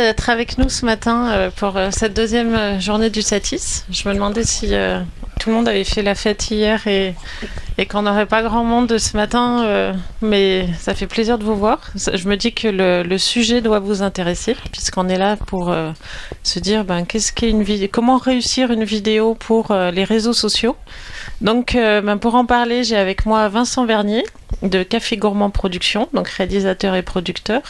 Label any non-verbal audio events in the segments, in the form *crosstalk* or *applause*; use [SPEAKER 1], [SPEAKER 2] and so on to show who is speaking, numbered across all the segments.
[SPEAKER 1] d'être avec nous ce matin euh, pour euh, cette deuxième euh, journée du Satis. Je me demandais si tout le monde avait fait la fête hier et, qu'on n'aurait pas grand monde ce matin, mais ça fait plaisir de vous voir. Je me dis que le, sujet doit vous intéresser puisqu'on est là pour se dire ben, qu'est-ce qu'est une vidéo, comment réussir une vidéo pour les réseaux sociaux. Donc, ben, pour en parler, j'ai avec moi Vincent Vernier de Café Gourmand Production, donc réalisateur et producteur.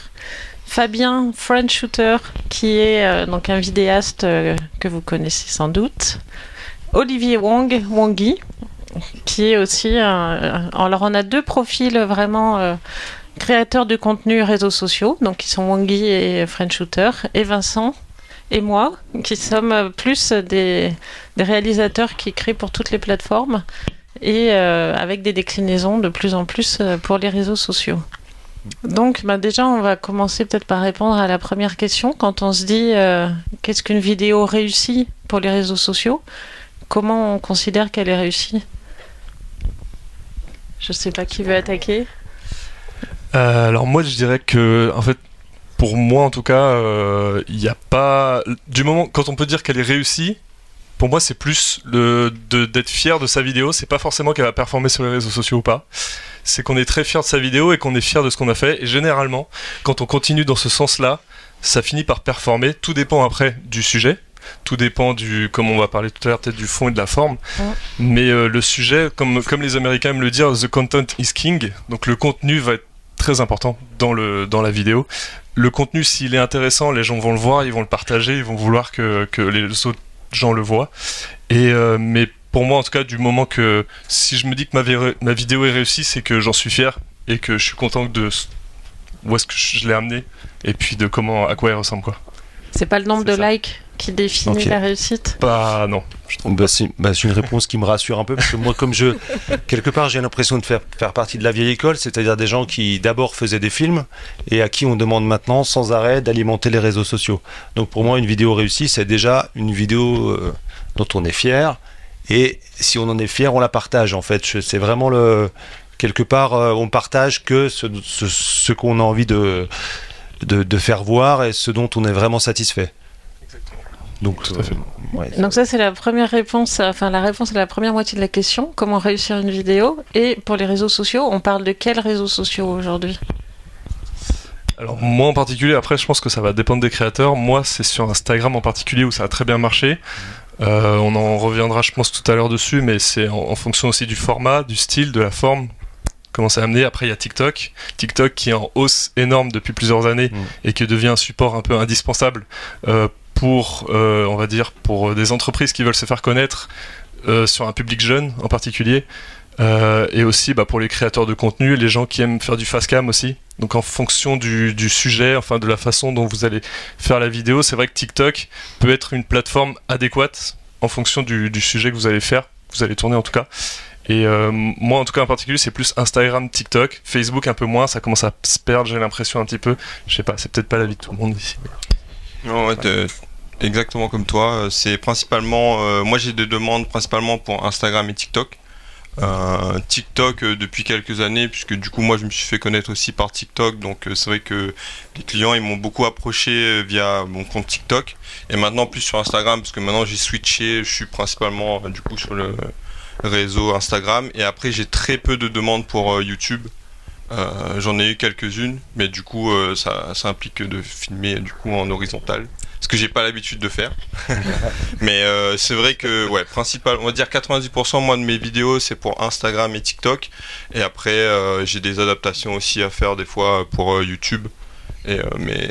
[SPEAKER 1] Fabien French Shooter, qui est euh, donc un vidéaste euh, que vous connaissez sans doute. Olivier Wong, Wongi, qui est aussi un. Alors, on a deux profils vraiment euh, créateurs de contenu réseaux sociaux, donc qui sont Wongi et French Shooter, et Vincent et moi, qui sommes plus des, des réalisateurs qui créent pour toutes les plateformes et avec des déclinaisons de plus en plus pour les réseaux sociaux. Donc, bah, déjà, on va commencer peut-être par répondre à la première question. Quand on se dit euh, qu'est-ce qu'une vidéo réussie pour les réseaux sociaux, comment on considère qu'elle est réussie? Je ne sais pas qui veut attaquer.
[SPEAKER 2] Euh, alors moi, je dirais que, en fait, pour moi en tout cas, euh, il n'y a pas du moment quand on peut dire qu'elle est réussie. Pour moi, c'est plus d'être fier de sa vidéo. C'est pas forcément qu'elle va performer sur les réseaux sociaux ou pas c'est qu'on est très fier de sa vidéo et qu'on est fier de ce qu'on a fait. Et généralement, quand on continue dans ce sens-là, ça finit par performer. Tout dépend après du sujet. Tout dépend du, comme on va parler tout à l'heure, peut-être du fond et de la forme. Mais euh, le sujet, comme, comme les Américains aiment le dire, the content is king. Donc le contenu va être très important dans, le, dans la vidéo. Le contenu, s'il est intéressant, les gens vont le voir, ils vont le partager, ils vont vouloir que, que les autres gens le voient. Et, euh, mais pour moi, en tout cas, du moment que si je me dis que ma, ma vidéo est réussie, c'est que j'en suis fier et que je suis content de où est-ce que je l'ai amené et puis de comment, à quoi elle ressemble, quoi.
[SPEAKER 1] C'est pas le nombre de likes qui définit la réussite?
[SPEAKER 2] Pas non.
[SPEAKER 3] Bah, bah, c'est une réponse qui me rassure un peu parce que moi, comme je *laughs* quelque part, j'ai l'impression de faire faire partie de la vieille école, c'est-à-dire des gens qui d'abord faisaient des films et à qui on demande maintenant sans arrêt d'alimenter les réseaux sociaux. Donc pour moi, une vidéo réussie, c'est déjà une vidéo euh, dont on est fier et si on en est fier, on la partage en fait. C'est vraiment le quelque part, euh, on partage que ce, ce, qu'on a envie de, de, faire voir et ce dont on est vraiment satisfait.
[SPEAKER 2] Exactement.
[SPEAKER 3] Donc, Tout à fait.
[SPEAKER 1] Euh, Donc ça c'est la première réponse, enfin la réponse à la première moitié de la question, comment réussir une vidéo. Et pour les réseaux sociaux, on parle de quels réseaux sociaux aujourd'hui?
[SPEAKER 2] Alors moi en particulier, après je pense que ça va dépendre des créateurs. Moi c'est sur Instagram en particulier où ça a très bien marché. Euh, on en reviendra, je pense, tout à l'heure dessus, mais c'est en, fonction aussi du format, du style, de la forme, comment c'est amené. Après, il y a TikTok. TikTok qui est en hausse énorme depuis plusieurs années mm. et qui devient un support un peu indispensable euh, pour, euh, on va dire, pour des entreprises qui veulent se faire connaître sur un public jeune en particulier. Et aussi bah, pour les créateurs de contenu, les gens qui aiment faire du fast cam aussi. Donc en fonction du, sujet, enfin de la façon dont vous allez faire la vidéo, c'est vrai que TikTok peut être une plateforme adéquate en fonction du, sujet que vous allez faire, vous allez tourner en tout cas. Et euh, moi en tout cas en particulier c'est plus Instagram, TikTok, Facebook un peu moins, ça commence à se perdre j'ai l'impression un petit peu. Je sais pas, c'est peut-être pas la vie de tout le monde ici.
[SPEAKER 4] Non, ouais, exactement comme toi. C'est principalement, euh, moi j'ai des demandes principalement pour Instagram et TikTok. Euh, TikTok euh, depuis quelques années, puisque du coup moi je me suis fait connaître aussi par TikTok, donc euh, c'est vrai que les clients ils m'ont beaucoup approché via mon compte TikTok, et maintenant plus sur Instagram, parce que maintenant j'ai switché, je suis principalement du coup sur le réseau Instagram, et après j'ai très peu de demandes pour YouTube. J'en ai eu quelques-unes, mais du coup ça, ça implique de filmer du coup en horizontal ce que j'ai pas l'habitude de faire. *laughs* Mais euh, c'est vrai que, ouais, principal, on va dire 90% moi de mes vidéos c'est pour Instagram et TikTok. Et après, euh, j'ai des adaptations aussi à faire des fois pour euh, YouTube. Et, mais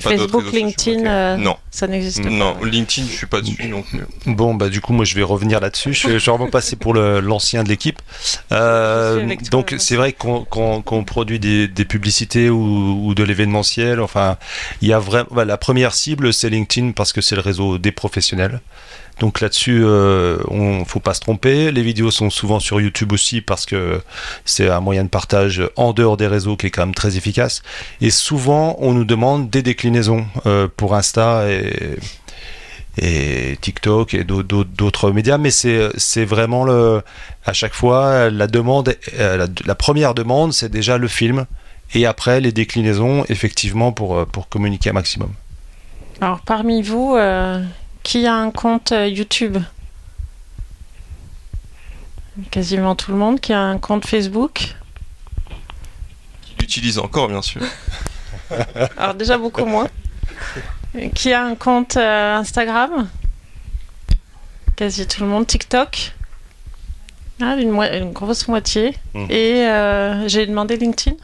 [SPEAKER 1] Facebook, LinkedIn, non. ça n'existe pas.
[SPEAKER 4] Non, LinkedIn, je suis pas dessus non plus.
[SPEAKER 3] Bon, bah du coup, moi, je vais revenir là-dessus. Je, vais vraiment passer pour l'ancien de l'équipe. donc, c'est vrai qu'on produit des, publicités ou, de l'événementiel. Enfin, il y a vraiment la première cible, c'est LinkedIn parce que c'est le réseau des professionnels. Donc là-dessus, euh, on faut pas se tromper. Les vidéos sont souvent sur YouTube aussi parce que c'est un moyen de partage en dehors des réseaux qui est quand même très efficace. Et souvent, on nous demande des déclinaisons euh, pour Insta et, TikTok et d'autres médias, mais c'est vraiment le, à chaque fois la demande, euh, la, première demande, c'est déjà le film et après les déclinaisons effectivement pour, pour communiquer un maximum.
[SPEAKER 1] Alors, parmi vous, qui a un compte euh, YouTube? Quasiment tout le monde. Qui a un compte Facebook?
[SPEAKER 4] J'utilise encore, bien sûr. *laughs*
[SPEAKER 1] Alors, déjà beaucoup moins. Qui a un compte euh, Instagram? Quasi tout le monde. TikTok? Ah, une, une, grosse moitié. Mmh. Et j'ai demandé LinkedIn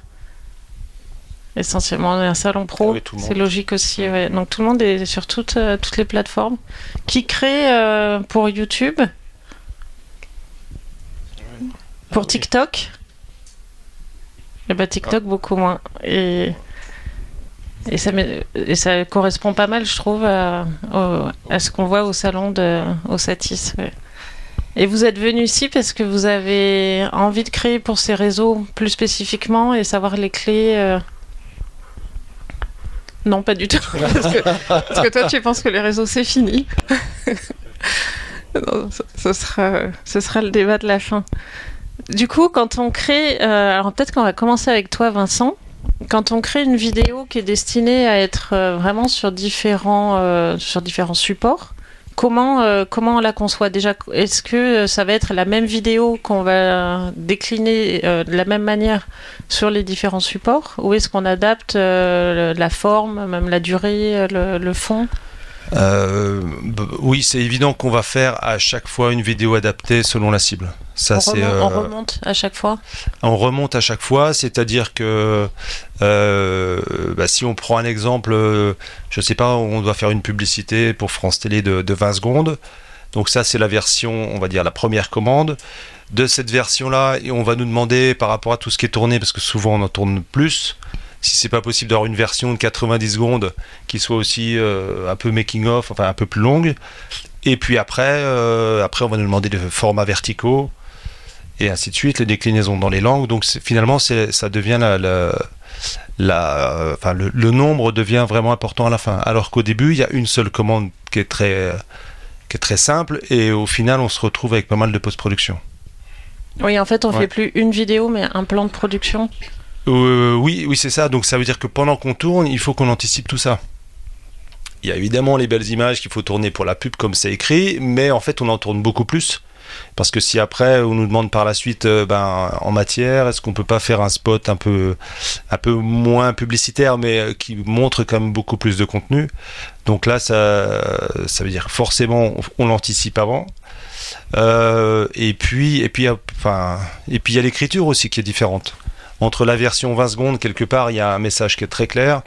[SPEAKER 1] essentiellement un salon pro. Ah c'est logique aussi. Donc tout le monde est sur toutes, euh, toutes les plateformes. Qui crée euh, pour YouTube? Pour ah TikTok? Et eh ben, TikTok ah. beaucoup moins. Et, et, ça, et ça correspond pas mal, je trouve, à, à ce qu'on voit au salon de au Satis. Et vous êtes venu ici parce que vous avez envie de créer pour ces réseaux plus spécifiquement et savoir les clés. Euh, non, pas du tout. *laughs* parce, que, toi, tu penses que les réseaux, c'est fini. *laughs* ce, sera, sera le débat de la fin. Du coup, quand on crée... Euh, alors peut-être qu'on va commencer avec toi, Vincent. Quand on crée une vidéo qui est destinée à être euh, vraiment sur différents, euh, sur différents supports, Comment, euh, comment on la conçoit déjà Est-ce que euh, ça va être la même vidéo qu'on va décliner euh, de la même manière sur les différents supports Ou est-ce qu'on adapte la forme, même la durée, le fond?
[SPEAKER 3] Euh, oui, c'est évident qu'on va faire à chaque fois une vidéo adaptée selon la cible.
[SPEAKER 1] Ça, on, remonte, euh, on remonte à chaque fois
[SPEAKER 3] On remonte à chaque fois, c'est-à-dire que euh, bah, si on prend un exemple, je sais pas, on doit faire une publicité pour France Télé de, de 20 secondes. Donc ça, c'est la version, on va dire, la première commande. De cette version-là, on va nous demander par rapport à tout ce qui est tourné, parce que souvent on en tourne plus, si c'est pas possible d'avoir une version de 90 secondes qui soit aussi euh, un peu making of, enfin un peu plus longue. Et puis après, euh, après on va nous demander des formats verticaux et ainsi de suite, les déclinaisons dans les langues. Donc finalement, ça devient la, la, enfin, le, nombre devient vraiment important à la fin. Alors qu'au début, il y a une seule commande qui est très, qui est très simple et au final, on se retrouve avec pas mal de post-production.
[SPEAKER 1] Oui, en fait, on fait plus une vidéo, mais un plan de production.
[SPEAKER 3] Euh, oui, oui, c'est ça. Donc ça veut dire que pendant qu'on tourne, il faut qu'on anticipe tout ça. Il y a évidemment les belles images qu'il faut tourner pour la pub comme c'est écrit, mais en fait on en tourne beaucoup plus. Parce que si après on nous demande par la suite, euh, ben, en matière, est-ce qu'on peut pas faire un spot un peu, moins publicitaire, mais euh, qui montre quand même beaucoup plus de contenu? Donc là, ça, ça veut dire forcément on, l'anticipe avant. et puis, et puis, enfin, et puis il y a l'écriture aussi qui est différente entre la version 20 secondes, quelque part, il y a un message qui est très clair.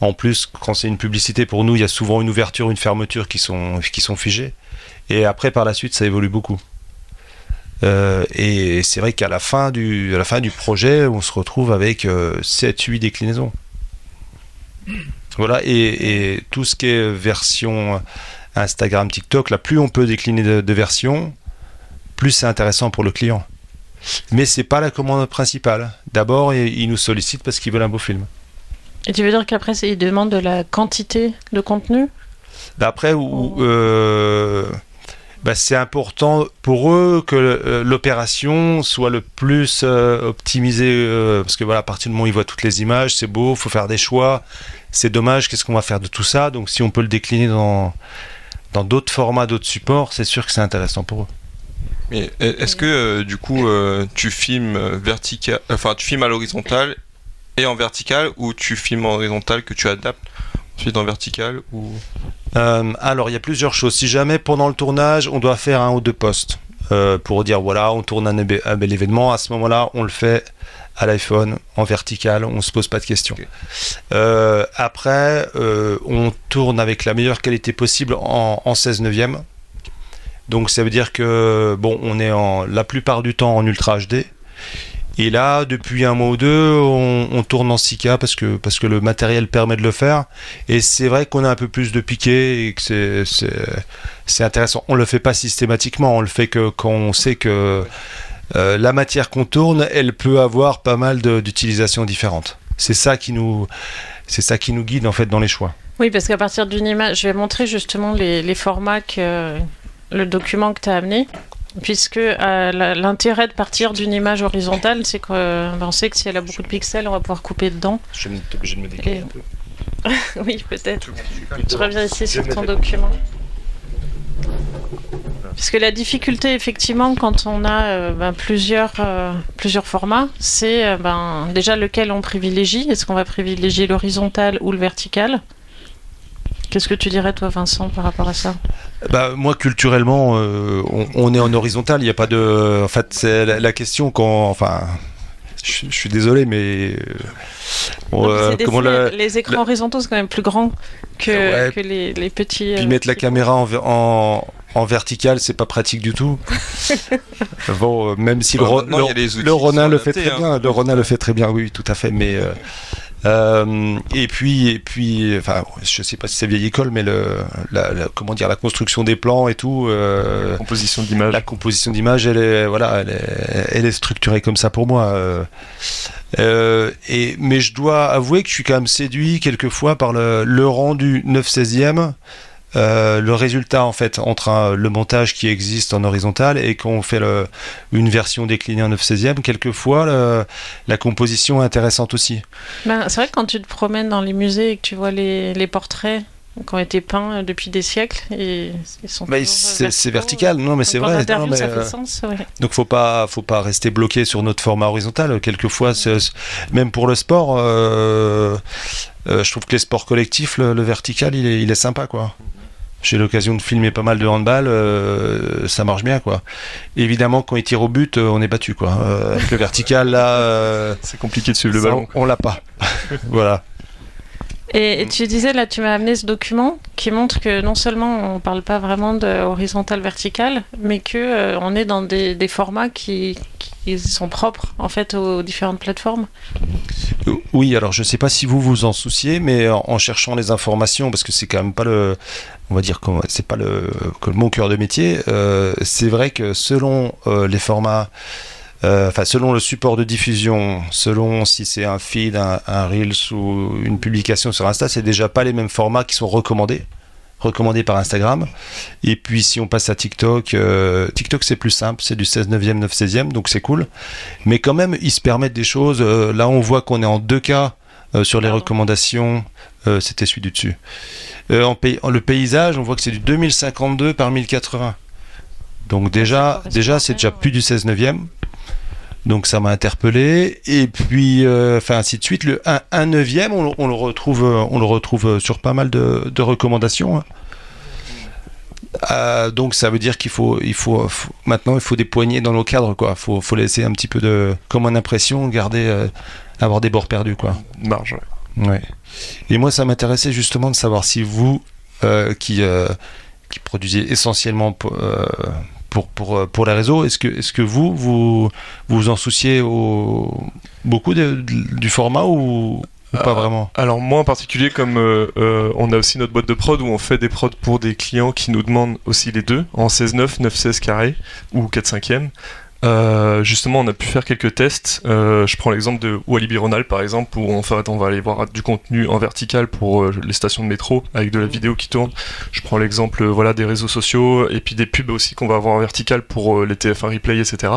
[SPEAKER 3] En plus, quand c'est une publicité pour nous, il y a souvent une ouverture, une fermeture qui sont, qui sont figées. Et après, par la suite, ça évolue beaucoup. Euh, et c'est vrai qu'à la, fin du, la fin du projet, on se retrouve avec 7-8 euh, déclinaisons. Voilà, et, tout ce qui est version Instagram, TikTok, là, plus on peut décliner de versions, plus c'est intéressant pour le client. Mais c'est pas la commande principale. D'abord, ils nous sollicitent parce qu'ils veulent un beau film.
[SPEAKER 1] Et tu veux dire qu'après, ils demandent de la quantité de contenu?
[SPEAKER 3] Bah, Après, euh, bah, c'est important pour eux que euh, l'opération soit le plus euh, optimisée. parce que voilà, à partir du moment où ils voient toutes les images, c'est beau, il faut faire des choix. C'est dommage, qu'est-ce qu'on va faire de tout ça? Donc si on peut le décliner dans dans d'autres formats, d'autres supports, c'est sûr que c'est intéressant pour eux.
[SPEAKER 4] Mais est-ce que euh, du coup euh, tu filmes euh, vertical, enfin tu filmes à l'horizontale et en vertical ou tu filmes en horizontal que tu adaptes ensuite en vertical ou?
[SPEAKER 3] Alors il y a plusieurs choses. Si jamais pendant le tournage on doit faire un ou deux postes pour dire voilà on tourne un, bel événement, à ce moment-là on le fait à l'iPhone en vertical, on se pose pas de questions. après, on tourne avec la meilleure qualité possible en, en 16 neuvième donc ça veut dire que bon, on est en la plupart du temps en Ultra HD. Et là, depuis un mois ou deux, on, tourne en 6K parce que, parce que le matériel permet de le faire. Et c'est vrai qu'on a un peu plus de piqué et que c'est intéressant. On le fait pas systématiquement, on le fait que quand on sait que euh, la matière qu'on tourne, elle peut avoir pas mal d'utilisations différentes. C'est ça qui nous, c'est ça qui nous guide en fait dans les choix.
[SPEAKER 1] Oui, parce qu'à partir d'une image, je vais montrer justement les, les formats que, le document que tu as amené, puisque euh, l'intérêt de partir d'une image horizontale, c'est qu'on ben, sait que si elle a beaucoup de pixels, on va pouvoir couper dedans.
[SPEAKER 3] Je vais être obligé de me décaler un peu. *laughs*
[SPEAKER 1] oui, peut-être. Je reviens ici sur ton document. Puisque la difficulté, effectivement, quand on a euh, ben, plusieurs, euh, plusieurs formats, c'est euh, ben, déjà lequel on privilégie. Est-ce qu'on va privilégier l'horizontal ou le vertical? Qu'est-ce que tu dirais, toi, Vincent, par rapport à ça?
[SPEAKER 3] Bah, Moi, culturellement, on, est en horizontal. Il n'y a pas de. En fait, c'est la, question quand. Enfin, je, suis désolé, mais.
[SPEAKER 1] comment les écrans horizontaux, c'est quand même plus grand que, que les, les, petits.
[SPEAKER 3] Puis mettre la caméra en, en, en vertical, c'est pas pratique du tout. *laughs* bon, euh, même si le, le, Ronin le fait très hein. bien, le Ronin le fait très bien, oui, tout à fait, mais. Euh, euh, et puis, et puis, enfin, je sais pas si c'est vieille école, mais le, la, comment dire, la construction des plans et tout.
[SPEAKER 2] la composition d'image.
[SPEAKER 3] La composition d'image, elle est, voilà, elle est, elle est, structurée comme ça pour moi. et, mais je dois avouer que je suis quand même séduit quelquefois par le, le rendu 9 16e euh, le résultat en fait entre le montage qui existe en horizontal et qu'on fait une version déclinée en 9 16e, quelquefois la composition est intéressante aussi.
[SPEAKER 1] Ben, c'est vrai que quand tu te promènes dans les musées et que tu vois les, portraits qui ont été peints euh, depuis des siècles et ils sont
[SPEAKER 3] c'est vertical. Non mais c'est vrai. non, mais, euh, donc faut pas faut pas rester bloqué sur notre format horizontal. Quelquefois même pour le sport je trouve que les sports collectifs le, vertical il est, il est sympa quoi j'ai l'occasion de filmer pas mal de handball, euh, ça marche bien quoi. Évidemment, quand il tire au but, euh, on est battu quoi. Euh, avec le vertical là, *laughs*
[SPEAKER 2] c'est compliqué de suivre le ballon.
[SPEAKER 3] On, l'a pas. *laughs* voilà.
[SPEAKER 1] Et, tu disais là, tu m'as amené ce document qui montre que non seulement on parle pas vraiment de horizontal vertical, mais que on est dans des, formats qui, sont propres en fait aux différentes plateformes.
[SPEAKER 3] Oui, alors je ne sais pas si vous vous en souciez, mais en, cherchant les informations, parce que c'est quand même pas le, on va dire que c'est pas le, mon cœur de métier. Euh, c'est vrai que selon euh, les formats, euh, enfin selon le support de diffusion, selon si c'est un feed, un, reels ou une publication sur Insta, c'est déjà pas les mêmes formats qui sont recommandés recommandés par Instagram. Et puis si on passe à TikTok, TikTok c'est plus simple, c'est du 16 9e, 9 16e, donc c'est cool. Mais quand même, ils se permettent des choses. là, on voit qu'on est en 2K sur les recommandations. C'était celui du dessus. Euh, le paysage, on voit que c'est du 2052 par 1080. Donc déjà, déjà c'est déjà plus du 16 neuvième. Donc ça m'a interpellé. Et puis, euh, enfin ainsi de suite. Le 1, neuvième, on, le retrouve, on le retrouve sur pas mal de, recommandations. Hein. Euh, donc ça veut dire qu'il faut, il faut, maintenant il faut des poignées dans nos cadres quoi. Faut, faut laisser un petit peu de, comme une impression, garder, avoir des bords perdus quoi.
[SPEAKER 2] Marge.
[SPEAKER 3] Ouais. Et moi, ça m'intéressait justement de savoir si vous, euh, qui, euh, qui produisez essentiellement pour, euh, pour, les réseaux, est-ce que, est que vous, vous vous en souciez au, beaucoup du format ou, pas vraiment?
[SPEAKER 2] Alors moi en particulier, comme on a aussi notre boîte de prod où on fait des prods pour des clients qui nous demandent aussi les deux, en 16-9, 9-16 carré ou 4 5 e euh, justement, on a pu faire quelques tests. Euh, je prends l'exemple de Walibi Ronald, par exemple, où en fait, on va aller voir du contenu en vertical pour euh, les stations de métro avec de la vidéo qui tourne. Je prends l'exemple voilà, des réseaux sociaux et puis des pubs aussi qu'on va avoir en vertical pour les TF1 replay, etc.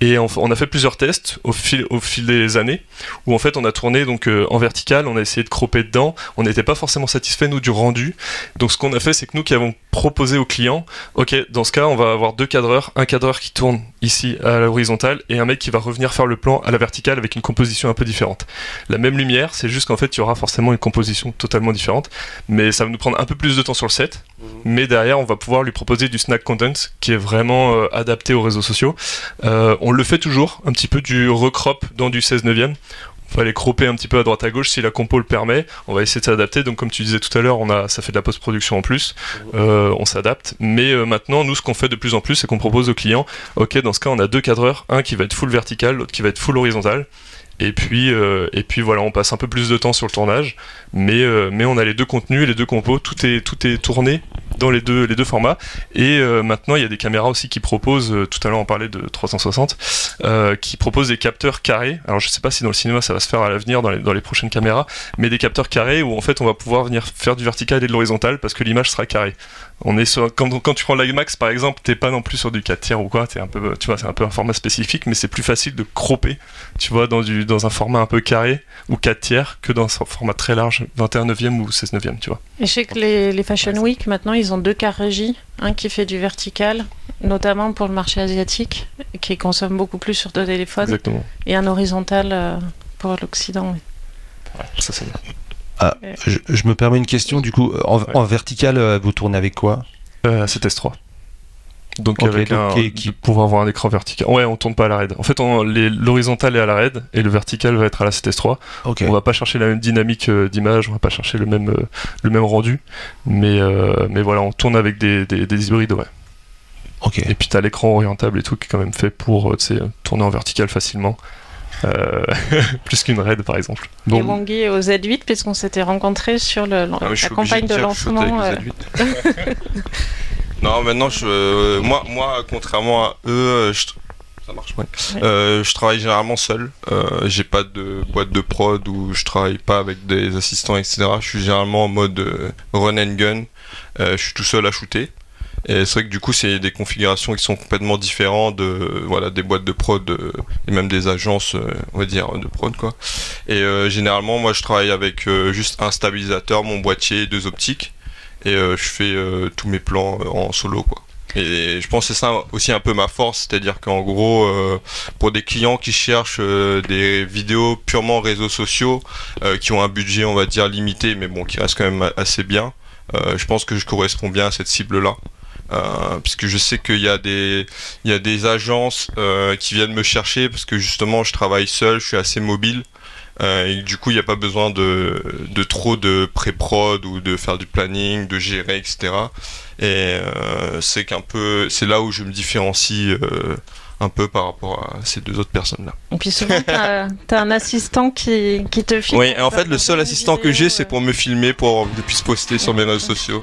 [SPEAKER 2] Et on, a fait plusieurs tests au fil, au fil des années où en fait on a tourné donc euh, en vertical, on a essayé de cropper dedans, on n'était pas forcément satisfait nous du rendu. Donc ce qu'on a fait c'est que nous qui avons proposé aux clients, ok dans ce cas on va avoir deux cadreurs, un cadreur qui tourne ici à l'horizontale et un mec qui va revenir faire le plan à la verticale avec une composition un peu différente. La même lumière, c'est juste qu'en fait il y aura forcément une composition totalement différente, mais ça va nous prendre un peu plus de temps sur le set. Mhm. Mais derrière on va pouvoir lui proposer du snack content qui est vraiment euh, adapté aux réseaux sociaux. Euh, on le fait toujours, un petit peu du recrop dans du 16 neuvième. Va aller cropper un petit peu à droite à gauche si la compo le permet. On va essayer de s'adapter. Donc comme tu disais tout à l'heure, on a ça fait de la post-production en plus. Euh, on s'adapte. Mais euh, maintenant, nous, ce qu'on fait de plus en plus, c'est qu'on propose aux clients, ok, dans ce cas, on a deux cadreurs, un qui va être full vertical, l'autre qui va être full horizontal. Et puis, euh, voilà, on passe un peu plus de temps sur le tournage, mais, mais on a les deux contenus, les deux compos, tout est, tout est tourné dans les deux, les deux formats. Et maintenant, il y a des caméras aussi qui proposent, tout à l'heure on parlait de 360, qui proposent des capteurs carrés. Alors je sais pas si dans le cinéma ça va se faire à l'avenir dans les, dans les prochaines caméras, mais des capteurs carrés où en fait on va pouvoir venir faire du vertical et de l'horizontal parce que l'image sera carrée. On est sur, quand, quand tu prends l'IMAX par exemple, t'es pas non plus sur du 4 tiers ou quoi, es un peu, tu vois, c'est un peu un format spécifique, mais c'est plus facile de cropper, tu vois, dans, du, dans un format un peu carré ou 4 tiers que dans un format très large, 21 neuvième ou 16 neuvième, tu vois.
[SPEAKER 1] Et je sais que les, les Fashion Week maintenant ils ont deux quarts régie, un qui fait du vertical, notamment pour le marché asiatique, qui consomme beaucoup plus sur deux téléphones,
[SPEAKER 2] Exactement.
[SPEAKER 1] et un horizontal euh, pour l'Occident.
[SPEAKER 2] Ça c'est bien.
[SPEAKER 3] Ah, je, je, me permets une question du coup. En,
[SPEAKER 2] Ouais.
[SPEAKER 3] en vertical, euh, vous tournez avec quoi?
[SPEAKER 2] Euh, c'est S3. Donc avec
[SPEAKER 3] donc
[SPEAKER 2] un,
[SPEAKER 3] qui-
[SPEAKER 2] pouvoir avoir un écran vertical. Ouais, on tourne pas à la RAID. En fait, l'horizontal est à la RAID et le vertical va être à la 7S3.
[SPEAKER 3] Ok.
[SPEAKER 2] On va pas chercher la même dynamique euh, d'image, on va pas chercher le même, euh, le même rendu, mais, euh, mais voilà, on tourne avec des, des, des hybrides, ouais.
[SPEAKER 3] Ok.
[SPEAKER 2] Et puis t'as l'écran orientable et tout qui est quand même fait pour tourner en vertical facilement. Euh, *laughs* plus qu'une RAID par exemple.
[SPEAKER 1] Et
[SPEAKER 3] Bon,
[SPEAKER 1] Wongi au Z8, puisqu'on s'était rencontrés sur le,
[SPEAKER 4] Ah,
[SPEAKER 1] la campagne de
[SPEAKER 4] avec
[SPEAKER 1] lancement. euh, *laughs* *laughs*
[SPEAKER 4] non, maintenant, je, euh, moi, moi, contrairement à eux, je, ça marche, ouais.
[SPEAKER 1] Ouais.
[SPEAKER 4] Euh, je travaille généralement seul. Euh, j'ai pas de boîte de prod où je travaille pas avec des assistants, etc. Je suis généralement en mode euh, run and gun. Euh, je suis tout seul à shooter. Et c'est vrai que du coup, c'est des configurations qui sont complètement différentes de, voilà, des boîtes de prod euh, et même des agences, euh, on va dire, de prod, quoi. Et euh, généralement, moi, je travaille avec juste un stabilisateur, mon boîtier, deux optiques, et je fais tous mes plans en solo, quoi. Et je pense que c'est ça aussi un peu ma force, c'est-à-dire qu'en gros, pour des clients qui cherchent des vidéos purement réseaux sociaux, qui ont un budget, on va dire, limité, mais bon, qui reste quand même assez bien, je pense que je corresponds bien à cette cible-là. Euh, puisque je sais qu'il y a des il y a des agences euh, qui viennent me chercher parce que justement je travaille seul, je suis assez mobile euh, et du coup il n'y a pas besoin de, de trop de pré-prod ou de faire du planning, de gérer etc. Et euh, c'est qu'un peu c'est là où je me différencie un peu par rapport à ces deux autres personnes là.
[SPEAKER 1] Et puis souvent, t'as as un assistant qui, qui te filme.
[SPEAKER 4] Oui, en fait le seul assistant que j'ai c'est pour me filmer pour que je puisse poster sur mes réseaux sociaux.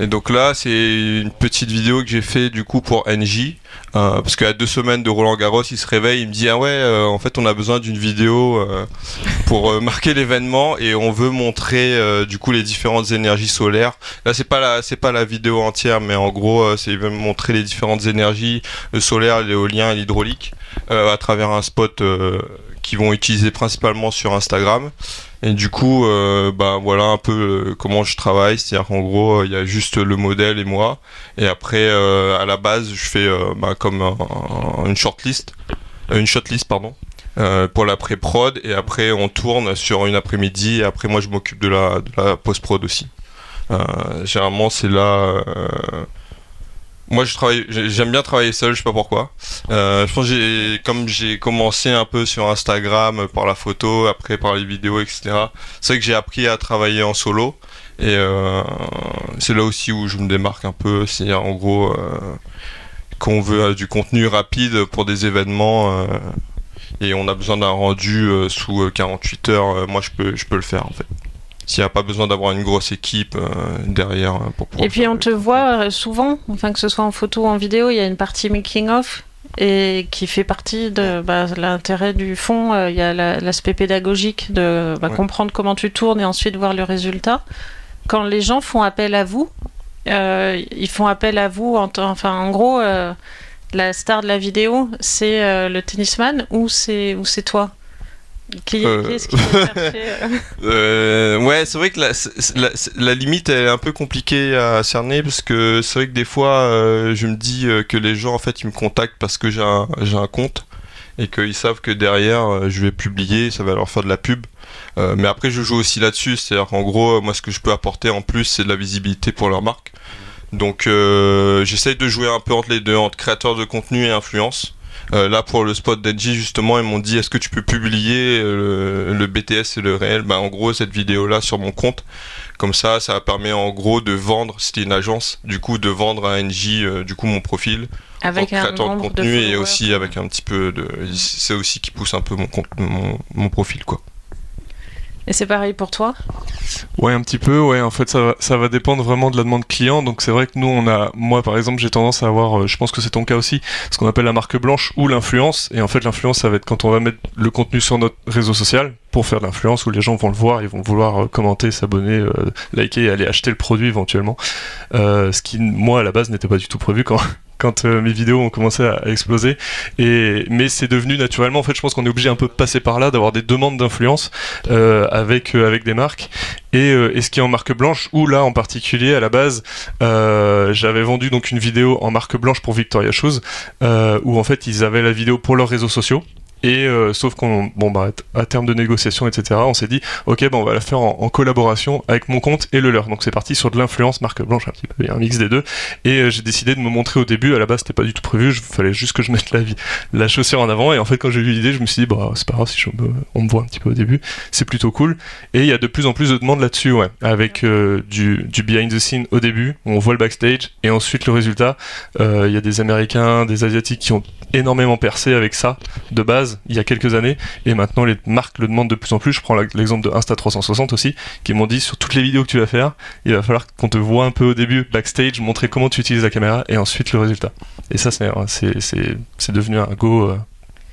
[SPEAKER 4] Et donc là, c'est une petite vidéo que j'ai fait du coup pour NJ. euh, parce qu'à deux semaines de Roland Garros, il se réveille, il me dit ah ouais, euh, en fait on a besoin d'une vidéo euh, pour marquer l'événement et on veut montrer du coup les différentes énergies solaires. Là c'est pas la c'est pas la vidéo entière, mais en gros c'est montrer les différentes énergies, le solaire, l'éolien et l'hydraulique à travers un spot qu'ils vont utiliser principalement sur Instagram. Et du coup, euh, bah voilà un peu euh, comment je travaille, c'est-à-dire qu'en gros, euh, il y a juste le modèle et moi, et après à la base, je fais bah, comme un- un- une shortlist, une pardon, pour la pré-prod, et après on tourne sur une après-midi, et après moi je m'occupe de la, de la post-prod aussi. Généralement, c'est là. Moi, je travaille, j'ai- j'aime bien travailler seul, je sais pas pourquoi. Euh, je pense que j'ai, comme j'ai commencé un peu sur Instagram euh, par la photo, après par les vidéos, etc. C'est vrai que j'ai appris à travailler en solo. Et euh, c'est là aussi où je me démarque un peu. C'est en gros euh, qu'on veut euh, du contenu rapide pour des événements euh, et on a besoin d'un rendu sous euh, 48 heures. moi, je peux, je peux le faire en fait. S'il n'y a pas besoin d'avoir une grosse équipe euh, derrière euh, pour pouvoir
[SPEAKER 1] Et puis on
[SPEAKER 4] le-
[SPEAKER 1] te voit euh, souvent, enfin que ce soit en photo ou en vidéo, il y a une partie making of et qui fait partie de bah, l'intérêt du fond. euh, Il y a la- l'aspect pédagogique de bah,
[SPEAKER 4] Ouais.
[SPEAKER 1] comprendre comment tu tournes et ensuite voir le résultat. Quand les gens font appel à vous, euh, ils font appel à vous en, enfin en gros. la star de la vidéo, c'est le tennisman ou c'est ou c'est toi? Qui,
[SPEAKER 4] Euh.
[SPEAKER 1] qui est-ce qui euh, *laughs*
[SPEAKER 4] Euh, ouais, c'est vrai que la, limite elle est un peu compliquée à cerner parce que c'est vrai que des fois euh, je me dis que les gens en fait ils me contactent parce que j'ai un, j'ai un compte et qu'ils savent que derrière, je vais publier, ça va leur faire de la pub. mais après, je joue aussi là-dessus, c'est-à-dire qu'en gros, moi, ce que je peux apporter en plus, c'est de la visibilité pour leur marque. Donc, j'essaye de jouer un peu entre les deux, entre créateur de contenu et influence. Euh, là pour le spot d'Edgy justement ils m'ont dit est-ce que tu peux publier euh, le, BTS et le réel? Bah en gros cette vidéo là sur mon compte. Comme ça ça permet en gros de vendre c'était une agence du coup de vendre à NJ euh, du coup mon profil.
[SPEAKER 1] Avec un créateur de contenu
[SPEAKER 4] et aussi avec un petit peu de c'est aussi qui pousse un peu mon, mon, mon profil quoi
[SPEAKER 1] et c'est pareil pour toi?
[SPEAKER 2] Ouais, un petit peu. Ouais, en fait, ça va, ça va dépendre vraiment de la demande client. Donc, c'est vrai que nous, on a, moi, par exemple, j'ai tendance à avoir, euh, je pense que c'est ton cas aussi, ce qu'on appelle la marque blanche ou l'influence. Et en fait, l'influence, ça va être quand on va mettre le contenu sur notre réseau social pour faire de l'influence où les gens vont le voir, ils vont vouloir euh, commenter, s'abonner, euh, liker et aller acheter le produit éventuellement. ce qui, moi, à la base, n'était pas du tout prévu quand, *laughs* euh, mes vidéos ont commencé à, exploser. Mais c'est devenu naturellement. En fait, je pense qu'on est obligé un peu de passer par là, d'avoir des demandes d'influence euh, avec euh, des marques. Et, et, ce qui est en marque blanche, ou là en particulier à la base, j'avais vendu donc une vidéo en marque blanche pour Victoria Shoes, où en fait ils avaient la vidéo pour leurs réseaux sociaux. Et euh, sauf qu'on, bon bah, à terme de négociation, etc., on s'est dit, ok, bah, on va la faire en, collaboration avec mon compte et le leur. Donc c'est parti sur de l'influence marque blanche un petit peu, un mix des deux. Et euh, j'ai décidé de me montrer au début. À la base, c'était pas du tout prévu. Il fallait juste que je mette la, la chaussure en avant. Et en fait, quand j'ai eu l'idée, je me suis dit, bah c'est pas grave si on me voit un petit peu au début. C'est plutôt cool. Et il y a de plus en plus de demandes là-dessus, ouais, avec euh, du, du behind the scene au début. On voit le backstage et ensuite le résultat. Il y a des Américains, des Asiatiques qui ont énormément percé avec ça de base il y a quelques années et maintenant les marques le demandent de plus en plus. Je prends l'exemple de Insta360 aussi qui m'ont dit sur toutes les vidéos que tu vas faire, il va falloir qu'on te voit un peu au début backstage, montrer comment tu utilises la caméra et ensuite le résultat. Et ça c'est devenu un go. Euh,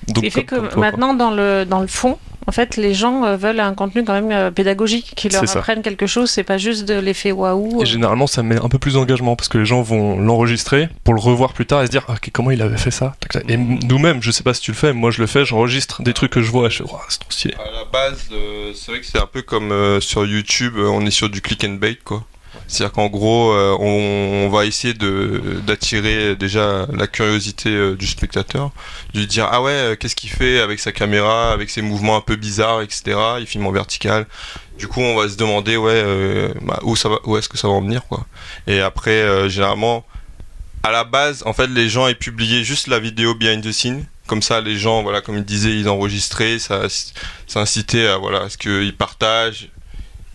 [SPEAKER 1] donc, Ce qui fait que maintenant dans le dans le fond, en fait, les gens euh, veulent un contenu quand même euh, pédagogique, qui leur apprenne quelque chose, c'est pas juste de l'effet waouh.
[SPEAKER 2] Et euh. généralement, ça met un peu plus d'engagement parce que les gens vont l'enregistrer pour le revoir plus tard et se dire comment il avait fait ça? Et nous-mêmes, je sais pas si tu le fais, moi je le fais, j'enregistre des trucs que je vois et je fais, c'est trop stylé.
[SPEAKER 4] À la base, c'est vrai que c'est un peu comme sur YouTube, on est sur du click and bait quoi. C'est-à-dire qu'en gros, euh, on, va essayer de d'attirer déjà la curiosité euh, du spectateur, de lui dire ah ouais, euh, qu'est-ce qu'il fait avec sa caméra, avec ses mouvements un peu bizarres, etc. Il filme en vertical. Du coup, on va se demander ouais, bah, où est-ce que ça va en venir quoi. Et après, généralement, à la base, en fait, les gens aient publié juste la vidéo behind the scene comme ça les gens voilà comme il disait ils enregistraient ça ça incitait à voilà ce qu'ils partagent